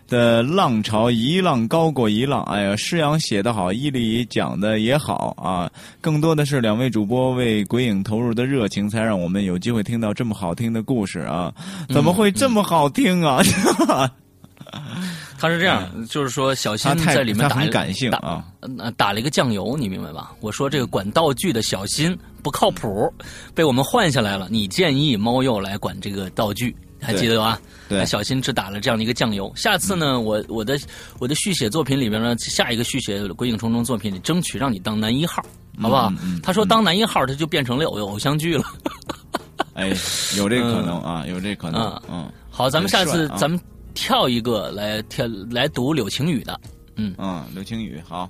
的浪潮一浪高过一浪。哎呀，诗阳写得好，伊犁讲的也好啊，更多的是两位主播为鬼影投入的热情，才让我们有机会听到这么好听的故事啊！怎么会这么好听啊？他是这样，就是说小新在里面打感性啊，打了一个酱油，你明白吧？我说这个管道具的小新不靠谱，被我们换下来了。你建议猫鼬来管这个道具，还记得吧？对，小新只打了这样的一个酱油。下次呢，我我的我的续写作品里边呢，下一个续写鬼影重重作品里，争取让你当男一号，好不好？他说当男一号，他就变成了偶偶像剧了。哎，有这个可能啊，有这可能。嗯，好，咱们下次咱们。跳一个来跳来读柳晴雨的，嗯嗯，柳晴雨好，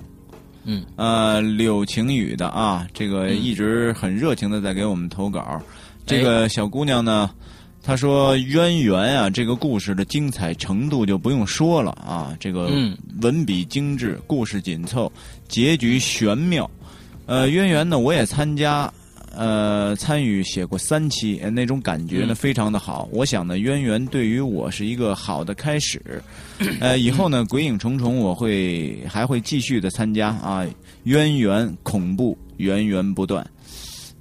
嗯呃，柳晴雨的啊，这个一直很热情的在给我们投稿。这个小姑娘呢，她说渊源啊，这个故事的精彩程度就不用说了啊，这个文笔精致，故事紧凑，结局玄妙。呃，渊源呢，我也参加。呃，参与写过三期，那种感觉呢非常的好。我想呢，渊源对于我是一个好的开始。呃，以后呢，鬼影重重我会还会继续的参加啊。渊源恐怖源源不断。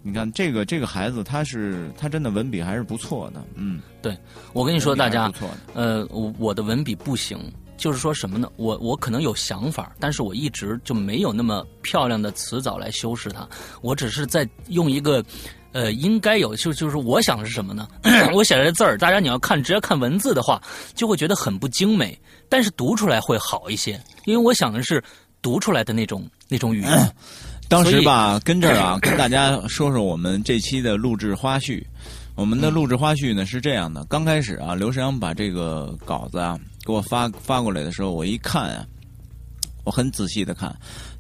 你看这个这个孩子，他是他真的文笔还是不错的。嗯，对，我跟你说，大家，呃，我我的文笔不行。就是说什么呢？我我可能有想法，但是我一直就没有那么漂亮的词藻来修饰它。我只是在用一个，呃，应该有就就是我想的是什么呢？我写的字儿，大家你要看直接看文字的话，就会觉得很不精美，但是读出来会好一些，因为我想的是读出来的那种那种语言。当时吧，跟这儿啊，跟大家说说我们这期的录制花絮。我们的录制花絮呢是这样的：刚开始啊，刘世阳把这个稿子啊给我发发过来的时候，我一看啊，我很仔细的看，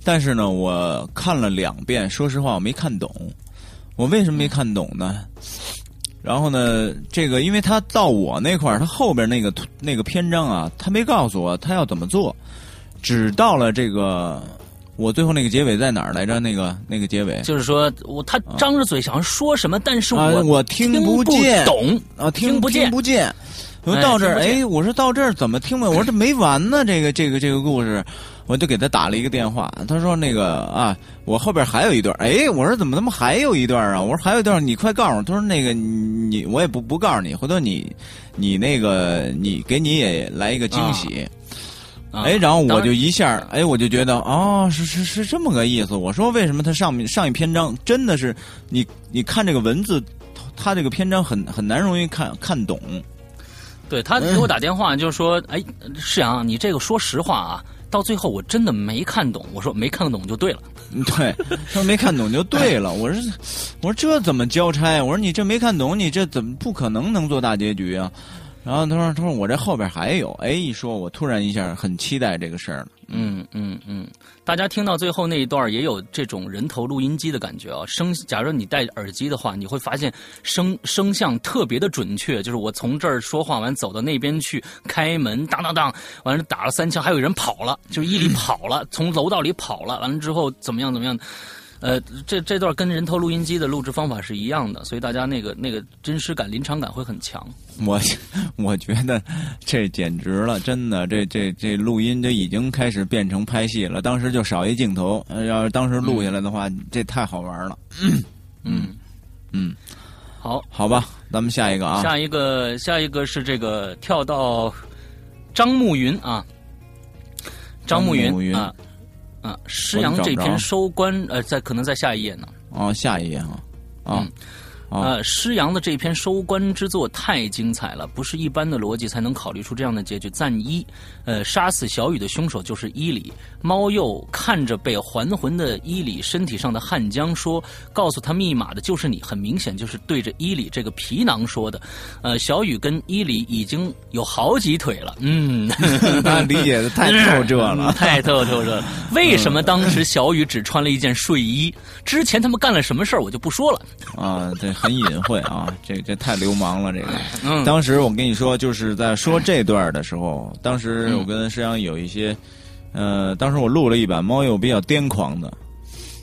但是呢，我看了两遍，说实话我没看懂。我为什么没看懂呢？然后呢，这个因为他到我那块儿，他后边那个那个篇章啊，他没告诉我他要怎么做，只到了这个。我最后那个结尾在哪儿来着？那个那个结尾就是说，我他张着嘴想说什么，但是我我听不见，懂啊，听不见，不见。我到这儿，哎，我说到这儿怎么听不？我说这没完呢，这个这个这个故事，我就给他打了一个电话。他说那个啊，我后边还有一段。哎，我说怎么他妈还有一段啊？我说还有一段，你快告诉我。他说那个你我也不不告诉你，回头你你那个你给你也来一个惊喜。哎，然后我就一下，哎，我就觉得，哦，是是是这么个意思。我说，为什么他上面上一篇章真的是你你看这个文字，他这个篇章很很难容易看看懂。对他给我打电话，就是说，哎，世阳，你这个说实话啊，到最后我真的没看懂。我说没看懂就对了。对，他说没看懂就对了。我说，我说这怎么交差？我说你这没看懂，你这怎么不可能能做大结局啊？然后他说：“他说我这后边还有。”哎，一说，我突然一下很期待这个事儿了。嗯嗯嗯，大家听到最后那一段也有这种人头录音机的感觉啊。声，假如你戴耳机的话，你会发现声声像特别的准确。就是我从这儿说话完，走到那边去开门，当当当，完了打了三枪，还有人跑了，就是伊犁跑了，从楼道里跑了，完了之后怎么样怎么样。呃，这这段跟人头录音机的录制方法是一样的，所以大家那个那个真实感、临场感会很强。我 我觉得这简直了，真的，这这这录音就已经开始变成拍戏了。当时就少一镜头，要是当时录下来的话，这太好玩了。嗯嗯，好，好吧，咱们下一个啊，下一个下一个是这个跳到张慕云啊，张慕云啊。啊，施阳这篇收官，呃，在可能在下一页呢。哦，下一页啊，啊。呃，施阳的这篇收官之作太精彩了，不是一般的逻辑才能考虑出这样的结局。赞一，呃，杀死小雨的凶手就是伊里。猫鼬看着被还魂的伊里身体上的汗浆，说：“告诉他密码的就是你。”很明显就是对着伊里这个皮囊说的。呃，小雨跟伊里已经有好几腿了。嗯，他理解的太透彻了，太透彻了。为什么当时小雨只穿了一件睡衣？之前他们干了什么事儿，我就不说了。啊，对。很隐晦啊，这这太流氓了，这个。当时我跟你说，就是在说这段的时候，当时我跟石阳有一些，呃，当时我录了一版猫又比较癫狂的，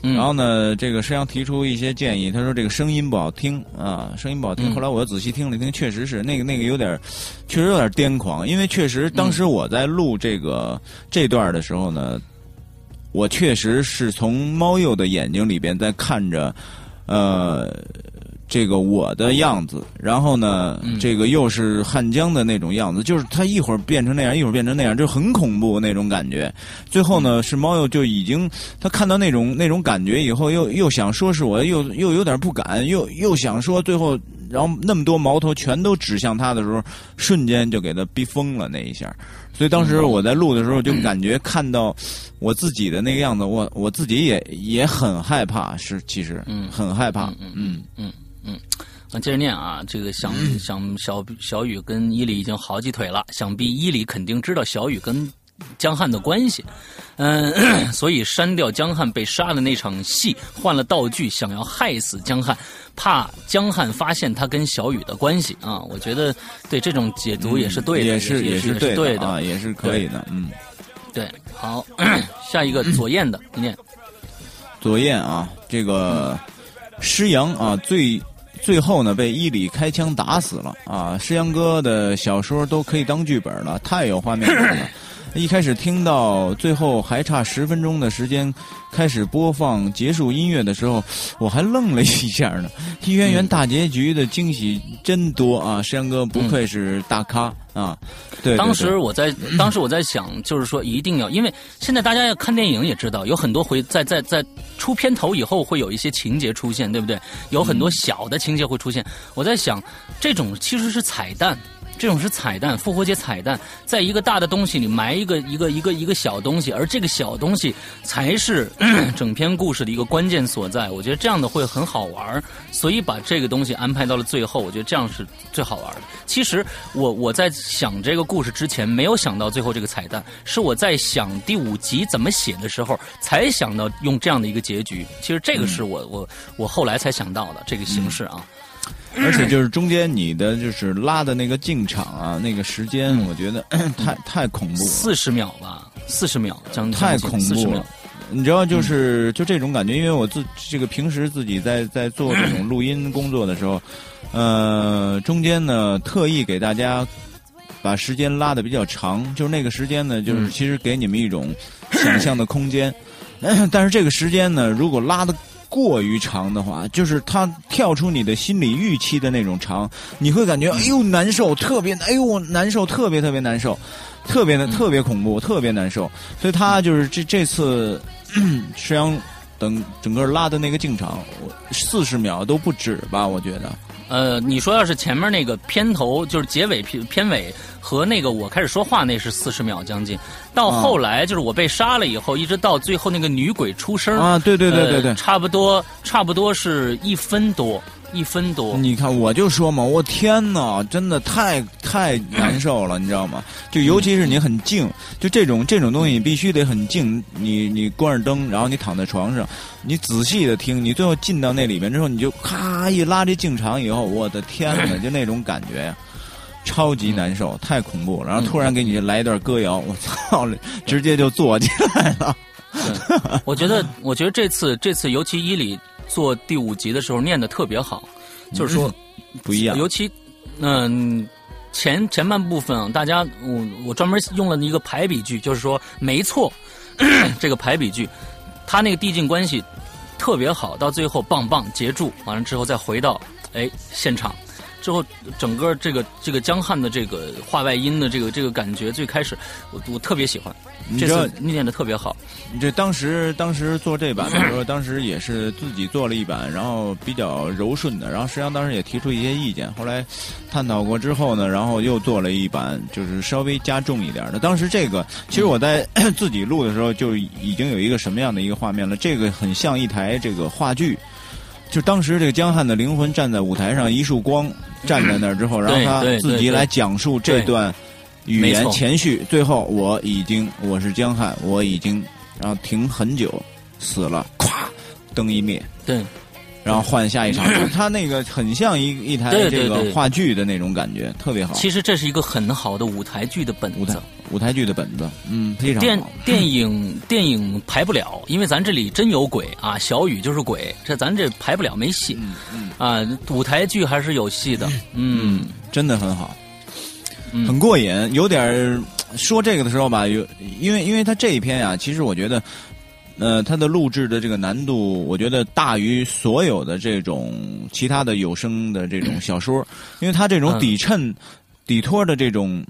然后呢，这个石阳提出一些建议，他说这个声音不好听啊，声音不好听。后来我又仔细听了听，确实是那个那个有点，确实有点癫狂，因为确实当时我在录这个这段的时候呢，我确实是从猫鼬的眼睛里边在看着，呃。这个我的样子，然后呢，这个又是汉江的那种样子，就是他一会儿变成那样，一会儿变成那样，就很恐怖那种感觉。最后呢，是猫又就已经他看到那种那种感觉以后，又又想说是我，又又有点不敢，又又想说，最后然后那么多矛头全都指向他的时候，瞬间就给他逼疯了那一下。所以当时我在录的时候，就感觉看到我自己的那个样子，我我自己也也很害怕，是其实很害怕，嗯嗯。嗯嗯，那接着念啊，这个想想小小雨跟伊犁已经好几腿了，想必伊犁肯定知道小雨跟江汉的关系，嗯，所以删掉江汉被杀的那场戏，换了道具，想要害死江汉，怕江汉发现他跟小雨的关系啊。我觉得对这种解读也是对的，也是也是对的啊，也是可以的，嗯，对，好，下一个左燕的念，左燕啊，这个施阳啊最。最后呢，被伊里开枪打死了啊！诗阳哥的小说都可以当剧本了，太有画面感了。一开始听到最后还差十分钟的时间开始播放结束音乐的时候，我还愣了一下呢。一圆圆大结局的惊喜真多啊！诗阳哥不愧是大咖啊！对，当时我在 当时我在想，就是说一定要，因为现在大家要看电影也知道，有很多回在在在。出片头以后会有一些情节出现，对不对？有很多小的情节会出现。我在想，这种其实是彩蛋。这种是彩蛋，复活节彩蛋，在一个大的东西里埋一个一个一个一个小东西，而这个小东西才是 整篇故事的一个关键所在。我觉得这样的会很好玩儿，所以把这个东西安排到了最后，我觉得这样是最好玩的。其实我我在想这个故事之前，没有想到最后这个彩蛋，是我在想第五集怎么写的时候，才想到用这样的一个结局。其实这个是我我我后来才想到的这个形式啊。而且就是中间你的就是拉的那个进场啊，那个时间我觉得 太太恐怖了，四十秒吧，四十秒将太恐怖了。你知道，就是就这种感觉，因为我自这个平时自己在在做这种录音工作的时候，呃，中间呢特意给大家把时间拉的比较长，就是那个时间呢，就是其实给你们一种想象的空间。但是这个时间呢，如果拉的。过于长的话，就是它跳出你的心理预期的那种长，你会感觉哎呦难受，特别哎呦难受，特别特别难受，特别的特别恐怖，特别难受。所以他就是这这次实际上等整个拉的那个进场，四十秒都不止吧？我觉得，呃，你说要是前面那个片头就是结尾片片尾和那个我开始说话那是四十秒将近，到后来就是我被杀了以后，一直到最后那个女鬼出声啊，对对对对对，差不多差不多是一分多。一分多，你看我就说嘛，我天哪，真的太太难受了，你知道吗？就尤其是你很静，就这种这种东西，你必须得很静。你你关着灯，然后你躺在床上，你仔细的听，你最后进到那里面之后，你就咔一拉这静场以后，我的天哪，就那种感觉呀，超级难受，太恐怖了。然后突然给你来一段歌谣，我操，直接就坐起来了。我觉得，我觉得这次这次尤其伊里。做第五集的时候念的特别好，就是说不一样。尤其嗯前前半部分啊，大家我我专门用了一个排比句，就是说没错，这个排比句，他那个递进关系特别好，到最后棒棒结住，完了之后再回到哎现场。之后，整个这个这个江汉的这个话外音的这个这个感觉，最开始我我特别喜欢，这次念的特别好。这当时当时做这版的时候，当时也是自己做了一版，然后比较柔顺的。然后实际上当时也提出一些意见，后来探讨过之后呢，然后又做了一版，就是稍微加重一点的。当时这个其实我在 自己录的时候就已经有一个什么样的一个画面了，这个很像一台这个话剧。就当时这个江汉的灵魂站在舞台上，一束光。站在那儿之后，然后他自己来讲述这段语言前序。最后，我已经我是江汉，我已经然后停很久，死了，咵，灯一灭，对，然后换下一场。他那个很像一一台这个话剧的那种感觉，特别好。其实这是一个很好的舞台剧的本子，舞台剧的本子，嗯，非常电 电影电影排不了，因为咱这里真有鬼啊，小雨就是鬼，这咱这排不了，没戏。啊，舞台剧还是有戏的，嗯，真的很好，很过瘾。有点说这个的时候吧，有因为因为他这一篇啊，其实我觉得，呃，他的录制的这个难度，我觉得大于所有的这种其他的有声的这种小说，因为他这种底衬、底托的这种，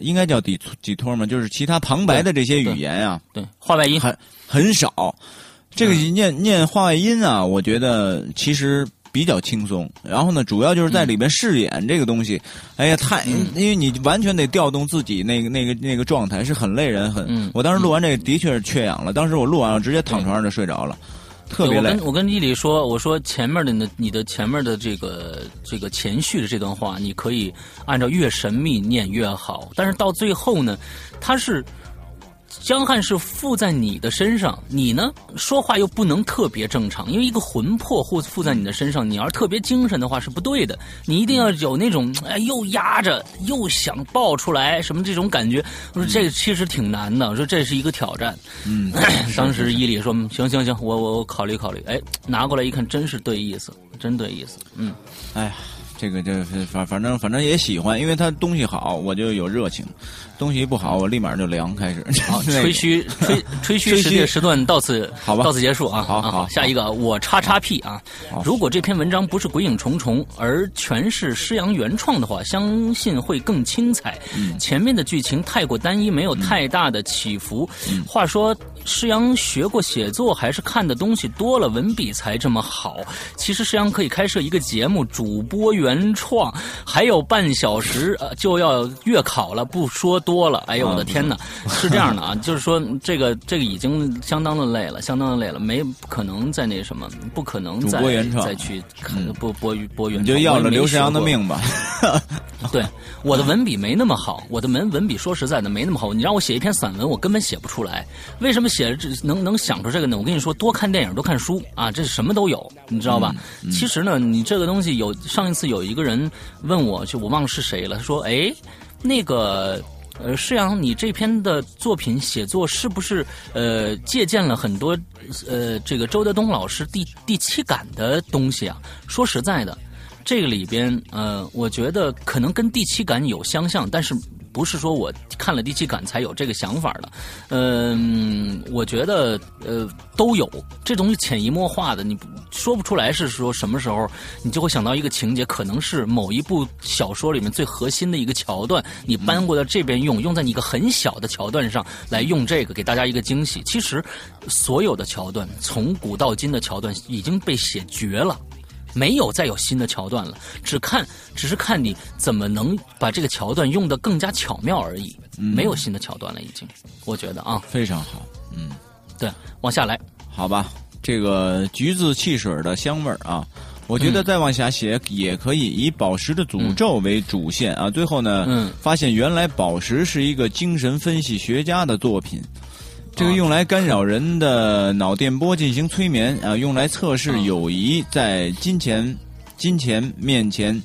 应该叫底底托嘛，就是其他旁白的这些语言啊，对，话外音。很很少。这个念念话外音啊，我觉得其实。比较轻松，然后呢，主要就是在里边饰演这个东西，哎呀，太，因为你完全得调动自己那个那个那个状态，是很累人，很。我当时录完这个的确是缺氧了，当时我录完了直接躺床上就睡着了，特别累。我跟我跟伊犁说，我说前面的呢，你的前面的这个这个前序的这段话，你可以按照越神秘念越好，但是到最后呢，他是。江汉是附在你的身上，你呢说话又不能特别正常，因为一个魂魄附附在你的身上，你要是特别精神的话是不对的，你一定要有那种哎又压着又想爆出来什么这种感觉。我说这个其实挺难的，我说这是一个挑战。嗯，当时伊里说行行行，我我我考虑考虑。哎，拿过来一看，真是对意思，真对意思。嗯，哎呀。这个就反反正反正也喜欢，因为他东西好，我就有热情；东西不好，我立马就凉。开始好 吹嘘吹吹嘘时间时段到此好吧，到此结束啊！好好，下一个我叉叉 P 啊！如果这篇文章不是鬼影重重，而全是施阳原创的话，相信会更精彩。前面的剧情太过单一，没有太大的起伏。话说。施阳学过写作，还是看的东西多了，文笔才这么好。其实施阳可以开设一个节目，主播原创，还有半小时呃就要月考了，不说多了。哎呦我的天哪，是这样的啊，就是说这个这个已经相当的累了，相当的累了，没可能再那什么，不可能再再去播播播原创。你就要了刘世阳的命吧。对，我的文笔没那么好，我的文文笔说实在的没那么好。你让我写一篇散文，我根本写不出来。为什么写这能能想出这个呢？我跟你说，多看电影，多看书啊，这什么都有，你知道吧？其实呢，你这个东西有上一次有有一个人问我，就我忘了是谁了，他说：“哎，那个呃，世阳，你这篇的作品写作是不是呃借鉴了很多呃这个周德东老师第第七感的东西啊？”说实在的。这个里边，呃，我觉得可能跟第七感有相像，但是不是说我看了第七感才有这个想法的。嗯，我觉得呃都有这东西潜移默化的，你说不出来是说什么时候，你就会想到一个情节，可能是某一部小说里面最核心的一个桥段，你搬过来这边用，用在你一个很小的桥段上来用这个，给大家一个惊喜。其实所有的桥段，从古到今的桥段已经被写绝了。没有再有新的桥段了，只看只是看你怎么能把这个桥段用的更加巧妙而已，没有新的桥段了，已经，我觉得啊，非常好，嗯，对，往下来，好吧，这个橘子汽水的香味儿啊。我觉得再往下写也可以，以宝石的诅咒为主线啊。最后呢，发现原来宝石是一个精神分析学家的作品，这个用来干扰人的脑电波进行催眠啊，用来测试友谊在金钱金钱面前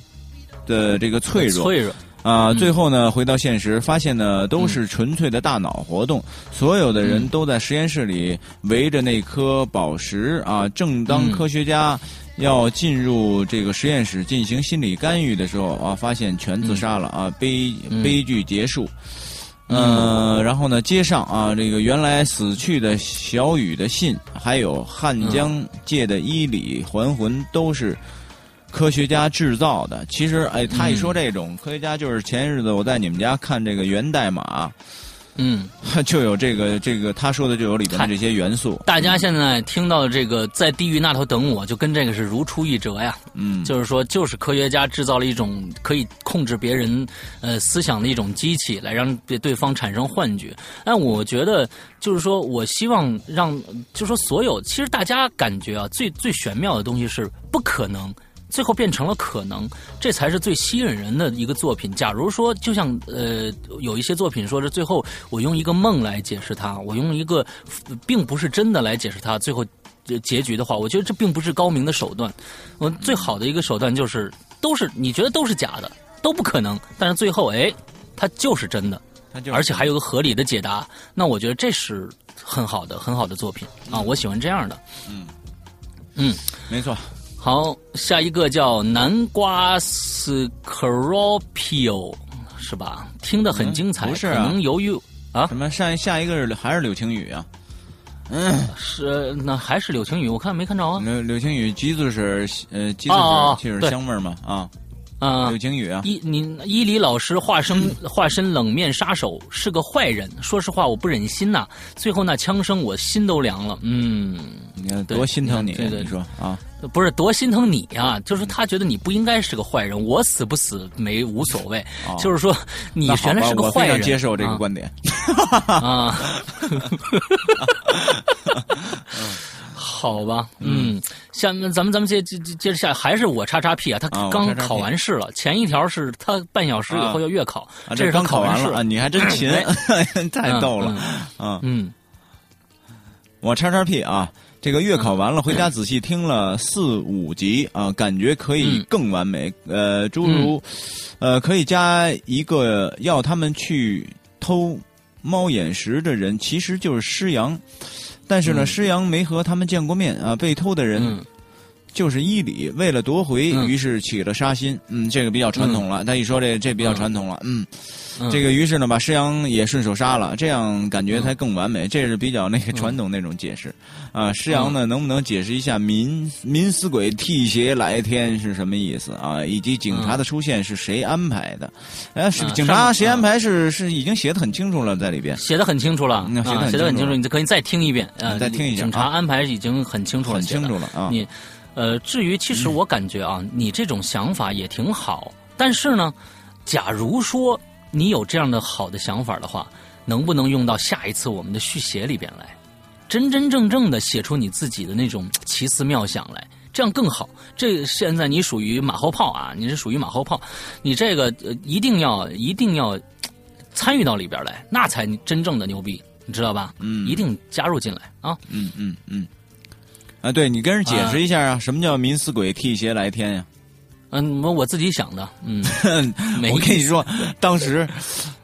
的这个脆弱脆弱啊。最后呢，回到现实，发现呢都是纯粹的大脑活动，所有的人都在实验室里围着那颗宝石啊。正当科学家。要进入这个实验室进行心理干预的时候啊，发现全自杀了啊，悲悲剧结束。嗯，然后呢，接上啊，这个原来死去的小雨的信，还有汉江界的伊里还魂，都是科学家制造的。其实，哎，他一说这种科学家，就是前日子我在你们家看这个源代码。嗯，就有这个这个他说的就有里边的这些元素。大家现在听到这个在地狱那头等我，就跟这个是如出一辙呀。嗯，就是说，就是科学家制造了一种可以控制别人呃思想的一种机器，来让对方产生幻觉。但我觉得，就是说我希望让，就是说所有，其实大家感觉啊，最最玄妙的东西是不可能。最后变成了可能，这才是最吸引人的一个作品。假如说，就像呃，有一些作品说是最后我用一个梦来解释它，我用一个并不是真的来解释它，最后结局的话，我觉得这并不是高明的手段。我最好的一个手段就是都是你觉得都是假的，都不可能，但是最后哎，它就是真的，而且还有个合理的解答。那我觉得这是很好的、很好的作品啊！我喜欢这样的。嗯嗯，没错。好，下一个叫南瓜 scropio 是吧？听得很精彩，不是？可能由于啊，什么上下一个是还是柳青雨啊？嗯，是那还是柳青雨？我看没看着啊？柳柳青雨，橘子是呃，橘子是就是香味嘛啊。啊，柳青雨啊！伊你伊犁老师化身化身冷面杀手是个坏人，说实话我不忍心呐。最后那枪声我心都凉了，嗯，你看多心疼你，你说啊，不是多心疼你啊，就是他觉得你不应该是个坏人，我死不死没无所谓，就是说你原来是个坏人，接受这个观点。啊。好吧，嗯，下面咱们咱们接接接着下，还是我叉叉 P 啊，他刚考完试了。前一条是他半小时以后要月考，这是刚考完了啊！你还真勤，太逗了啊！嗯，我叉叉 P 啊，这个月考完了，回家仔细听了四五集啊，感觉可以更完美。呃，诸如呃，可以加一个要他们去偷猫眼石的人，其实就是施阳。但是呢，施洋没和他们见过面啊，被偷的人就是伊里，为了夺回，于是起了杀心。嗯，这个比较传统了。他一说这，这比较传统了。嗯，这个于是呢，把施阳也顺手杀了，这样感觉才更完美。这是比较那个传统那种解释。啊，施阳呢，能不能解释一下“民民死鬼替邪来天”是什么意思啊？以及警察的出现是谁安排的？哎，是警察谁安排？是是已经写的很清楚了，在里边写的很清楚了，写的很清楚，你可以再听一遍。呃，再听一下。警察安排已经很清楚了，很清楚了啊。你。呃，至于其实我感觉啊，你这种想法也挺好。但是呢，假如说你有这样的好的想法的话，能不能用到下一次我们的续写里边来，真真正正的写出你自己的那种奇思妙想来，这样更好。这现在你属于马后炮啊，你是属于马后炮，你这个一定要一定要参与到里边来，那才真正的牛逼，你知道吧？嗯，一定加入进来啊。嗯嗯嗯。啊，对你跟人解释一下啊，什么叫“民死鬼替邪来天”呀？嗯，我我自己想的。嗯，我跟你说，当时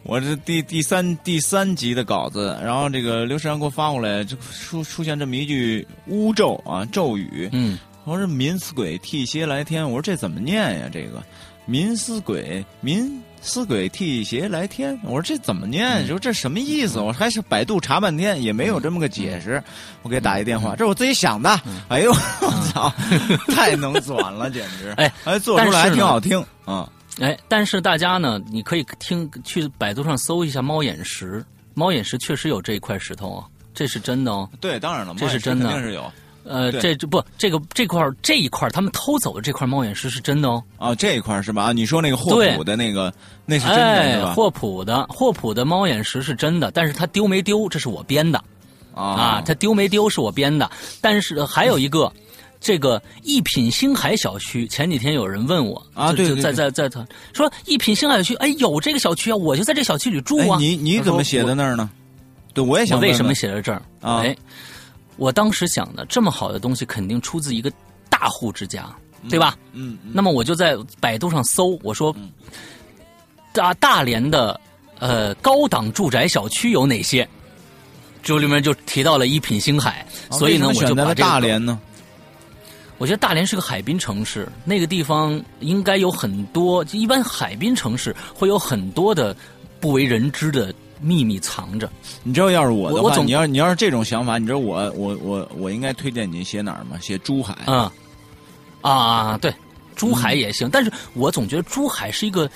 我这第第三第三集的稿子，然后这个刘世阳给我发过来，就出出现这么一句巫咒啊，咒语。嗯，我说“民死鬼替邪来天”，我说这怎么念呀？这个“民死鬼民”。死鬼替邪来天，我说这怎么念？说这什么意思？我还是百度查半天也没有这么个解释。我给打一电话，这是我自己想的。哎呦，我操，太能转了，简直！哎，哎，做出来还挺好听啊。哎，但是大家呢，你可以听去百度上搜一下猫眼石，猫眼石确实有这一块石头啊，这是真的哦。对，当然了，这是真的，肯定是有。呃，这这不这个这块这一块他们偷走的这块猫眼石是真的哦。啊，这一块是吧？啊你说那个霍普的那个，那是真的是吧？霍普的霍普的猫眼石是真的，但是他丢没丢，这是我编的。啊，他丢没丢是我编的，但是还有一个，这个一品星海小区，前几天有人问我啊，对，在在在他说一品星海小区，哎，有这个小区啊，我就在这小区里住啊。你你怎么写在那儿呢？对，我也想为什么写在这儿？哎。我当时想的，这么好的东西肯定出自一个大户之家，对吧？嗯。那么我就在百度上搜，我说大大连的呃高档住宅小区有哪些？这里面就提到了一品星海，所以呢，我就把大连呢。我觉得大连是个海滨城市，那个地方应该有很多，一般海滨城市会有很多的不为人知的。秘密藏着，你知道要是我的话，你要你要是这种想法，你知道我我我我应该推荐你写哪儿吗？写珠海。嗯，啊，对，珠海也行，但是我总觉得珠海是一个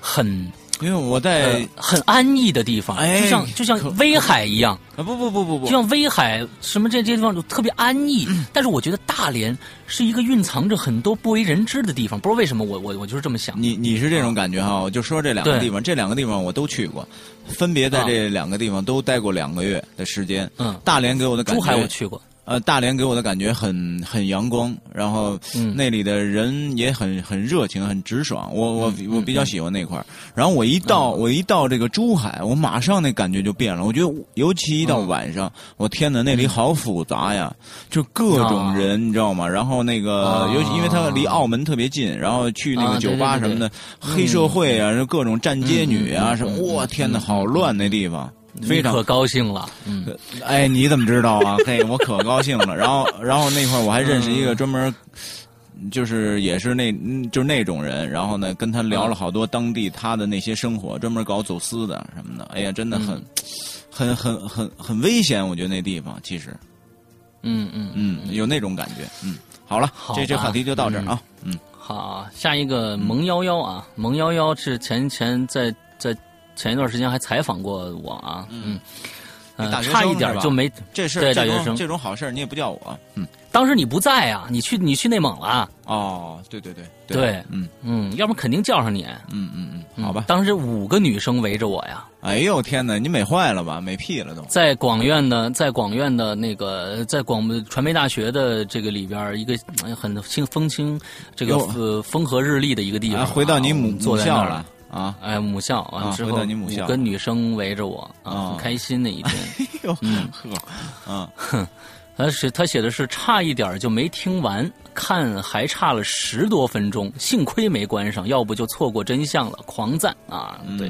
很。因为我在很安逸的地方，就像就像威海一样啊！不不不不不，就像威海什么这这些地方就特别安逸。但是我觉得大连是一个蕴藏着很多不为人知的地方，不知道为什么我我我就是这么想。你你是这种感觉哈？我就说这两个地方，这两个地方我都去过，分别在这两个地方都待过两个月的时间。嗯，大连给我的感觉，珠海我去过。呃，大连给我的感觉很很阳光，然后那里的人也很很热情，很直爽。我我我比较喜欢那块儿。然后我一到我一到这个珠海，我马上那感觉就变了。我觉得尤其一到晚上，我天哪，那里好复杂呀，就各种人，你知道吗？然后那个尤其因为它离澳门特别近，然后去那个酒吧什么的，黑社会啊，各种站街女啊什么，我天哪，好乱那地方。非常可高兴了，嗯，哎，你怎么知道啊？嘿，我可高兴了。然后，然后那块儿我还认识一个专门，就是也是那，就是那种人。然后呢，跟他聊了好多当地他的那些生活，专门搞走私的什么的。哎呀，真的很，很很很很危险。我觉得那地方其实，嗯嗯嗯，有那种感觉。嗯，好了，这这话题就到这儿啊。嗯，好，下一个萌幺幺啊，萌幺幺是前前在在。前一段时间还采访过我啊，嗯，差一点就没这事对大学生这种好事你也不叫我，嗯，当时你不在啊，你去你去内蒙了，哦，对对对对，嗯嗯，要不肯定叫上你，嗯嗯嗯，好吧，当时五个女生围着我呀，哎呦天哪，你美坏了吧，美屁了都，在广院的在广院的那个在广传媒大学的这个里边一个很清风清这个呃风和日丽的一个地方，回到你母母校了。啊，哎，母校完之后，五个女生围着我啊，很开心的一天。嗯呵，嗯哼，他写他写的是差一点就没听完，看还差了十多分钟，幸亏没关上，要不就错过真相了。狂赞啊！对，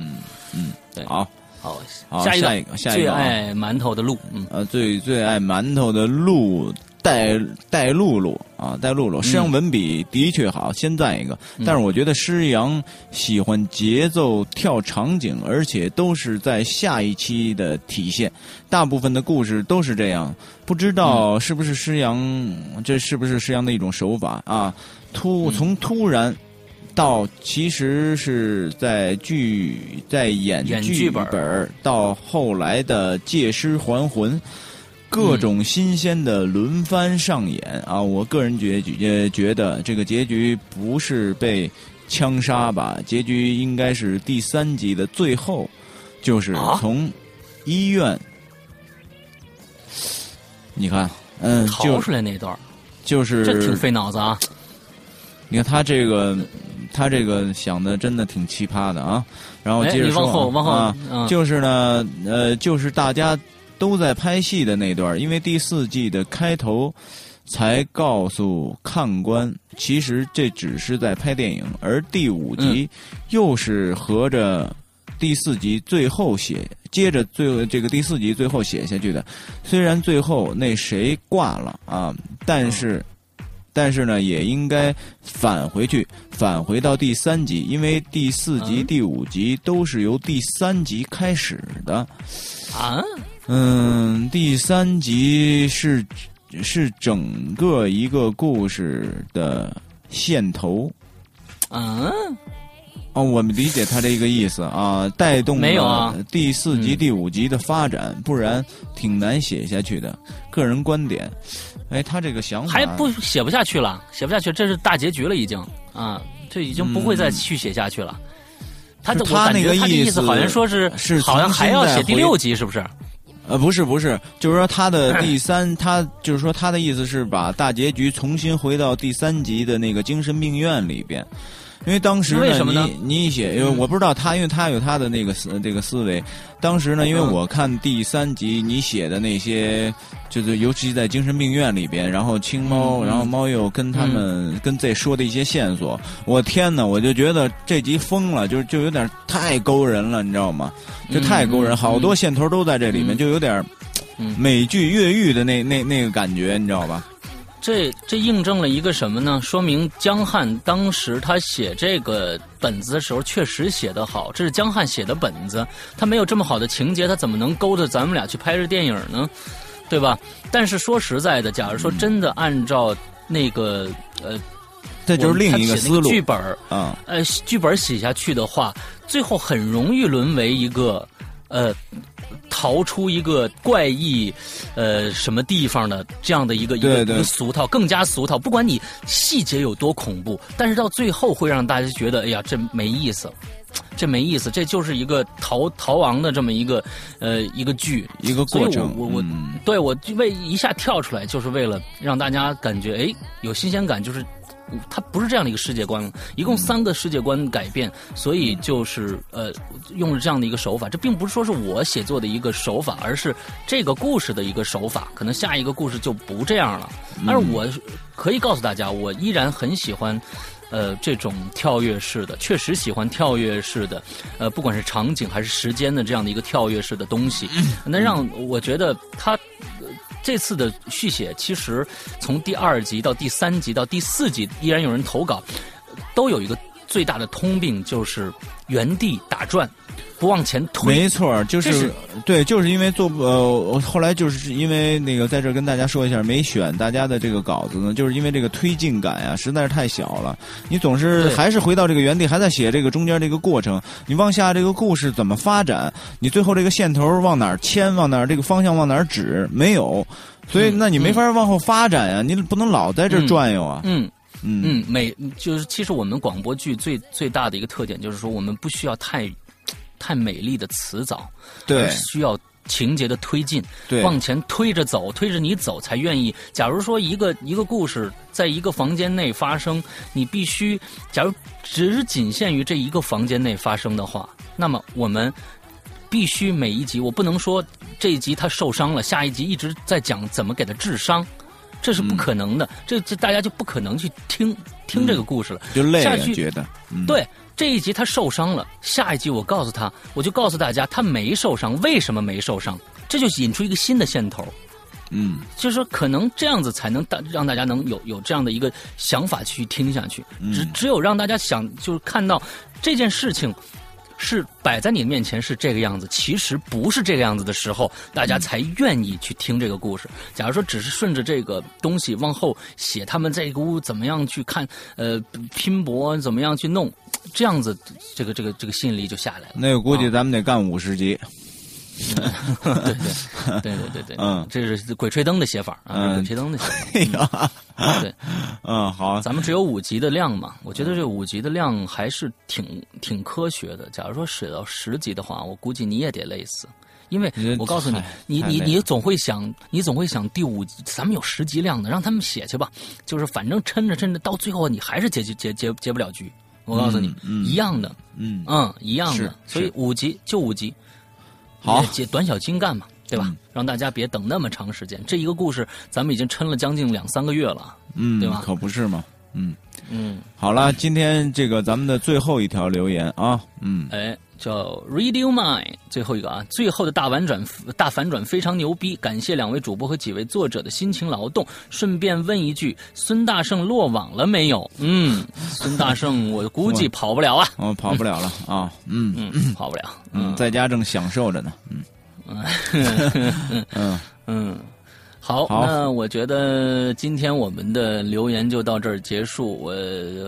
嗯，对，好，好，下一个，下一个，最爱馒头的鹿，嗯，呃，最最爱馒头的鹿。带带露露啊，带露露，施阳文笔的确好，先赞一个。但是我觉得施阳喜欢节奏跳场景，而且都是在下一期的体现。大部分的故事都是这样，不知道是不是施阳，这是不是施阳的一种手法啊？突从突然到其实是在剧在演剧本，到后来的借尸还魂。各种新鲜的轮番上演啊！我个人觉觉觉得这个结局不是被枪杀吧？结局应该是第三集的最后，就是从医院，你看，嗯，逃出来那段就是这挺费脑子啊！你看他这个，他这个想的真的挺奇葩的啊！然后接着说啊，就是呢，呃，就是大家。都在拍戏的那段，因为第四季的开头才告诉看官，其实这只是在拍电影，而第五集又是合着第四集最后写，接着最后这个第四集最后写下去的。虽然最后那谁挂了啊，但是但是呢，也应该返回去，返回到第三集，因为第四集、第五集都是由第三集开始的啊。嗯，第三集是是整个一个故事的线头。嗯，哦，我们理解他这个意思啊，带动没有啊第四集、第五集的发展，不然挺难写下去的。个人观点，哎，他这个想法还不写不下去了，写不下去，这是大结局了，已经啊，这已经不会再去写下去了。他他那个意思好像说是是好像还要写第六集，是不是？呃，不是不是，就是说他的 第三，他就是说他的意思是把大结局重新回到第三集的那个精神病院里边。因为当时呢，你你写，因为我不知道他，因为他有他的那个思这个思维。当时呢，因为我看第三集你写的那些，就是尤其在精神病院里边，然后青猫，然后猫又跟他们跟 Z 说的一些线索，我天哪，我就觉得这集疯了，就就有点太勾人了，你知道吗？就太勾人，好多线头都在这里面，就有点美剧越狱的那那那个感觉，你知道吧？这这印证了一个什么呢？说明江汉当时他写这个本子的时候确实写得好，这是江汉写的本子，他没有这么好的情节，他怎么能勾着咱们俩去拍这电影呢？对吧？但是说实在的，假如说真的按照那个呃，这就是另一个思路剧本啊，呃，剧本写下去的话，最后很容易沦为一个呃。逃出一个怪异，呃，什么地方的这样的一个一个一个俗套，更加俗套。不管你细节有多恐怖，但是到最后会让大家觉得，哎呀，这没意思，这没意思，这就是一个逃逃亡的这么一个呃一个剧，一个过程。我我我，对我为一下跳出来，就是为了让大家感觉哎有新鲜感，就是。它不是这样的一个世界观，一共三个世界观改变，所以就是呃用了这样的一个手法。这并不是说是我写作的一个手法，而是这个故事的一个手法。可能下一个故事就不这样了。但是我可以告诉大家，我依然很喜欢呃这种跳跃式的，确实喜欢跳跃式的，呃不管是场景还是时间的这样的一个跳跃式的东西，那让我觉得它。这次的续写，其实从第二集到第三集到第四集，依然有人投稿，都有一个最大的通病，就是原地打转。不往前推，没错，就是对，就是因为做呃，后来就是因为那个在这跟大家说一下，没选大家的这个稿子呢，就是因为这个推进感呀实在是太小了，你总是还是回到这个原地，还在写这个中间这个过程，你往下这个故事怎么发展，你最后这个线头往哪儿牵，往哪儿这个方向往哪儿指，没有，所以那你没法往后发展呀，你不能老在这转悠啊。嗯嗯。嗯，每就是其实我们广播剧最最大的一个特点就是说，我们不需要太。太美丽的词藻，对，需要情节的推进，对，往前推着走，推着你走才愿意。假如说一个一个故事在一个房间内发生，你必须，假如只是仅限于这一个房间内发生的话，那么我们必须每一集，我不能说这一集他受伤了，下一集一直在讲怎么给他治伤，这是不可能的，这这大家就不可能去听听这个故事了，就累了，觉得。对。这一集他受伤了，下一集我告诉他，我就告诉大家他没受伤，为什么没受伤？这就引出一个新的线头，嗯，就是说可能这样子才能大让大家能有有这样的一个想法去听下去。只只有让大家想就是看到这件事情。是摆在你面前是这个样子，其实不是这个样子的时候，大家才愿意去听这个故事。假如说只是顺着这个东西往后写，他们在一个屋怎么样去看，呃，拼搏怎么样去弄，这样子，这个这个这个吸引力就下来了。那个估计咱们得干五十集。对对对对对对，嗯，这是鬼吹灯的写法啊，鬼吹灯的写法。对，嗯，好，咱们只有五集的量嘛，我觉得这五集的量还是挺挺科学的。假如说写到十集的话，我估计你也得累死，因为我告诉你，你你你总会想，你总会想第五咱们有十集量的，让他们写去吧，就是反正撑着撑着，到最后你还是结结结结不了局。我告诉你，一样的，嗯嗯，一样的，所以五集就五集。好，短小精干嘛，对吧？让大家别等那么长时间。这一个故事，咱们已经撑了将近两三个月了，嗯，对吧？可不是嘛，嗯嗯。好了，今天这个咱们的最后一条留言啊，嗯，哎，叫 Radio Mind，最后一个啊，最后的大反转，大反转非常牛逼，感谢两位主播和几位作者的辛勤劳动。顺便问一句，孙大圣落网了没有？嗯，孙大圣，我估计跑不了啊，我跑不了了 啊，嗯嗯，跑不了。嗯，在家正享受着呢。嗯，嗯嗯嗯，好，那我觉得今天我们的留言就到这儿结束。我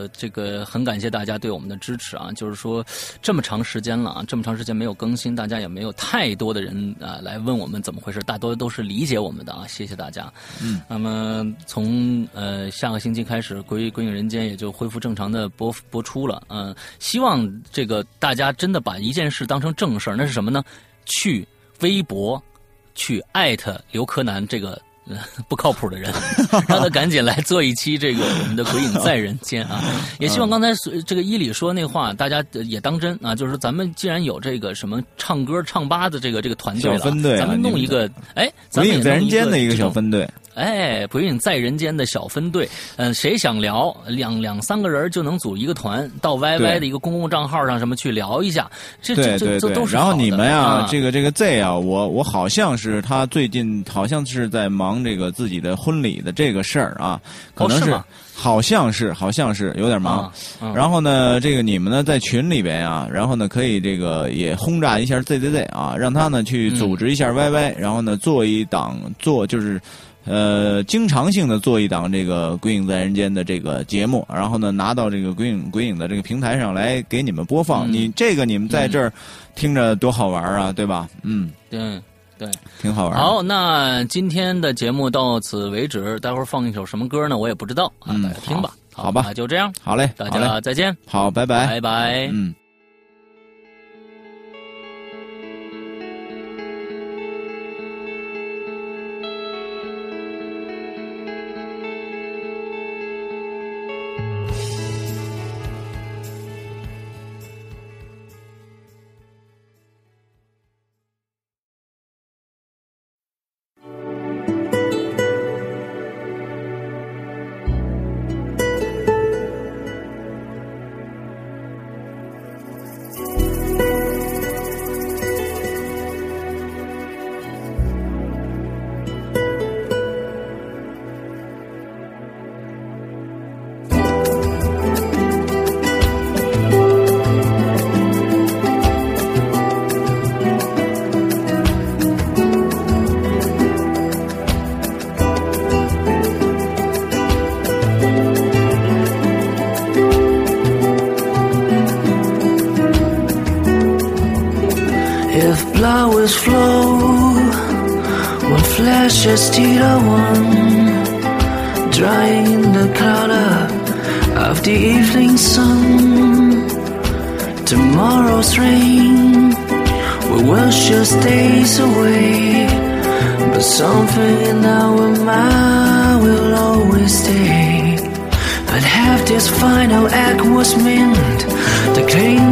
这个很感谢大家对我们的支持啊，就是说这么长时间了啊，这么长时间没有更新，大家也没有太多的人啊来问我们怎么回事，大多都是理解我们的啊，谢谢大家。嗯，那么从呃下个星期开始，《归归影人间》也就恢复正常的播播出了。嗯，希望这个大家真的把一件事当成正事儿，那是什么呢？去微博去艾特刘柯南这个。不靠谱的人，让他赶紧来做一期这个我们的《鬼影在人间》啊！也希望刚才这个伊里说那话，大家也当真啊！就是咱们既然有这个什么唱歌唱吧的这个这个团队了，咱们弄一个哎，《鬼影在人间》的一个小分队。哎，鬼影在人间的小分队，嗯，谁想聊两两三个人就能组一个团，到 YY 的一个公共账号上什么去聊一下，这这这都是然后你们啊，这个这个 Z 啊，我我好像是他最近好像是在忙这个自己的婚礼的这个事儿啊，可能是好像是好像是有点忙。然后呢，这个你们呢在群里边啊，然后呢可以这个也轰炸一下 ZZZ 啊，让他呢去组织一下 YY，然后呢做一档做就是。呃，经常性的做一档这个《鬼影在人间》的这个节目，然后呢，拿到这个鬼影鬼影的这个平台上来给你们播放。你这个你们在这儿听着多好玩啊，对吧？嗯，对对，挺好玩。好，那今天的节目到此为止，待会儿放一首什么歌呢？我也不知道啊，大家听吧。好吧，那就这样。好嘞，大家再见。好，拜拜，拜拜。嗯。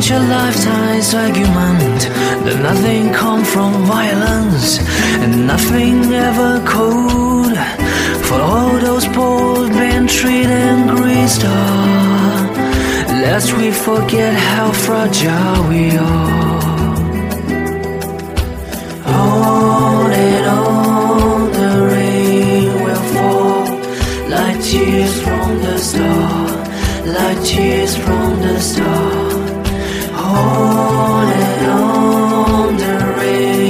Change a lifetime's argument That nothing come from violence And nothing ever could For all those bold men treated and greased are Lest we forget how fragile we are. On and on the rain will fall Like tears from the star Like tears from the star And on the rain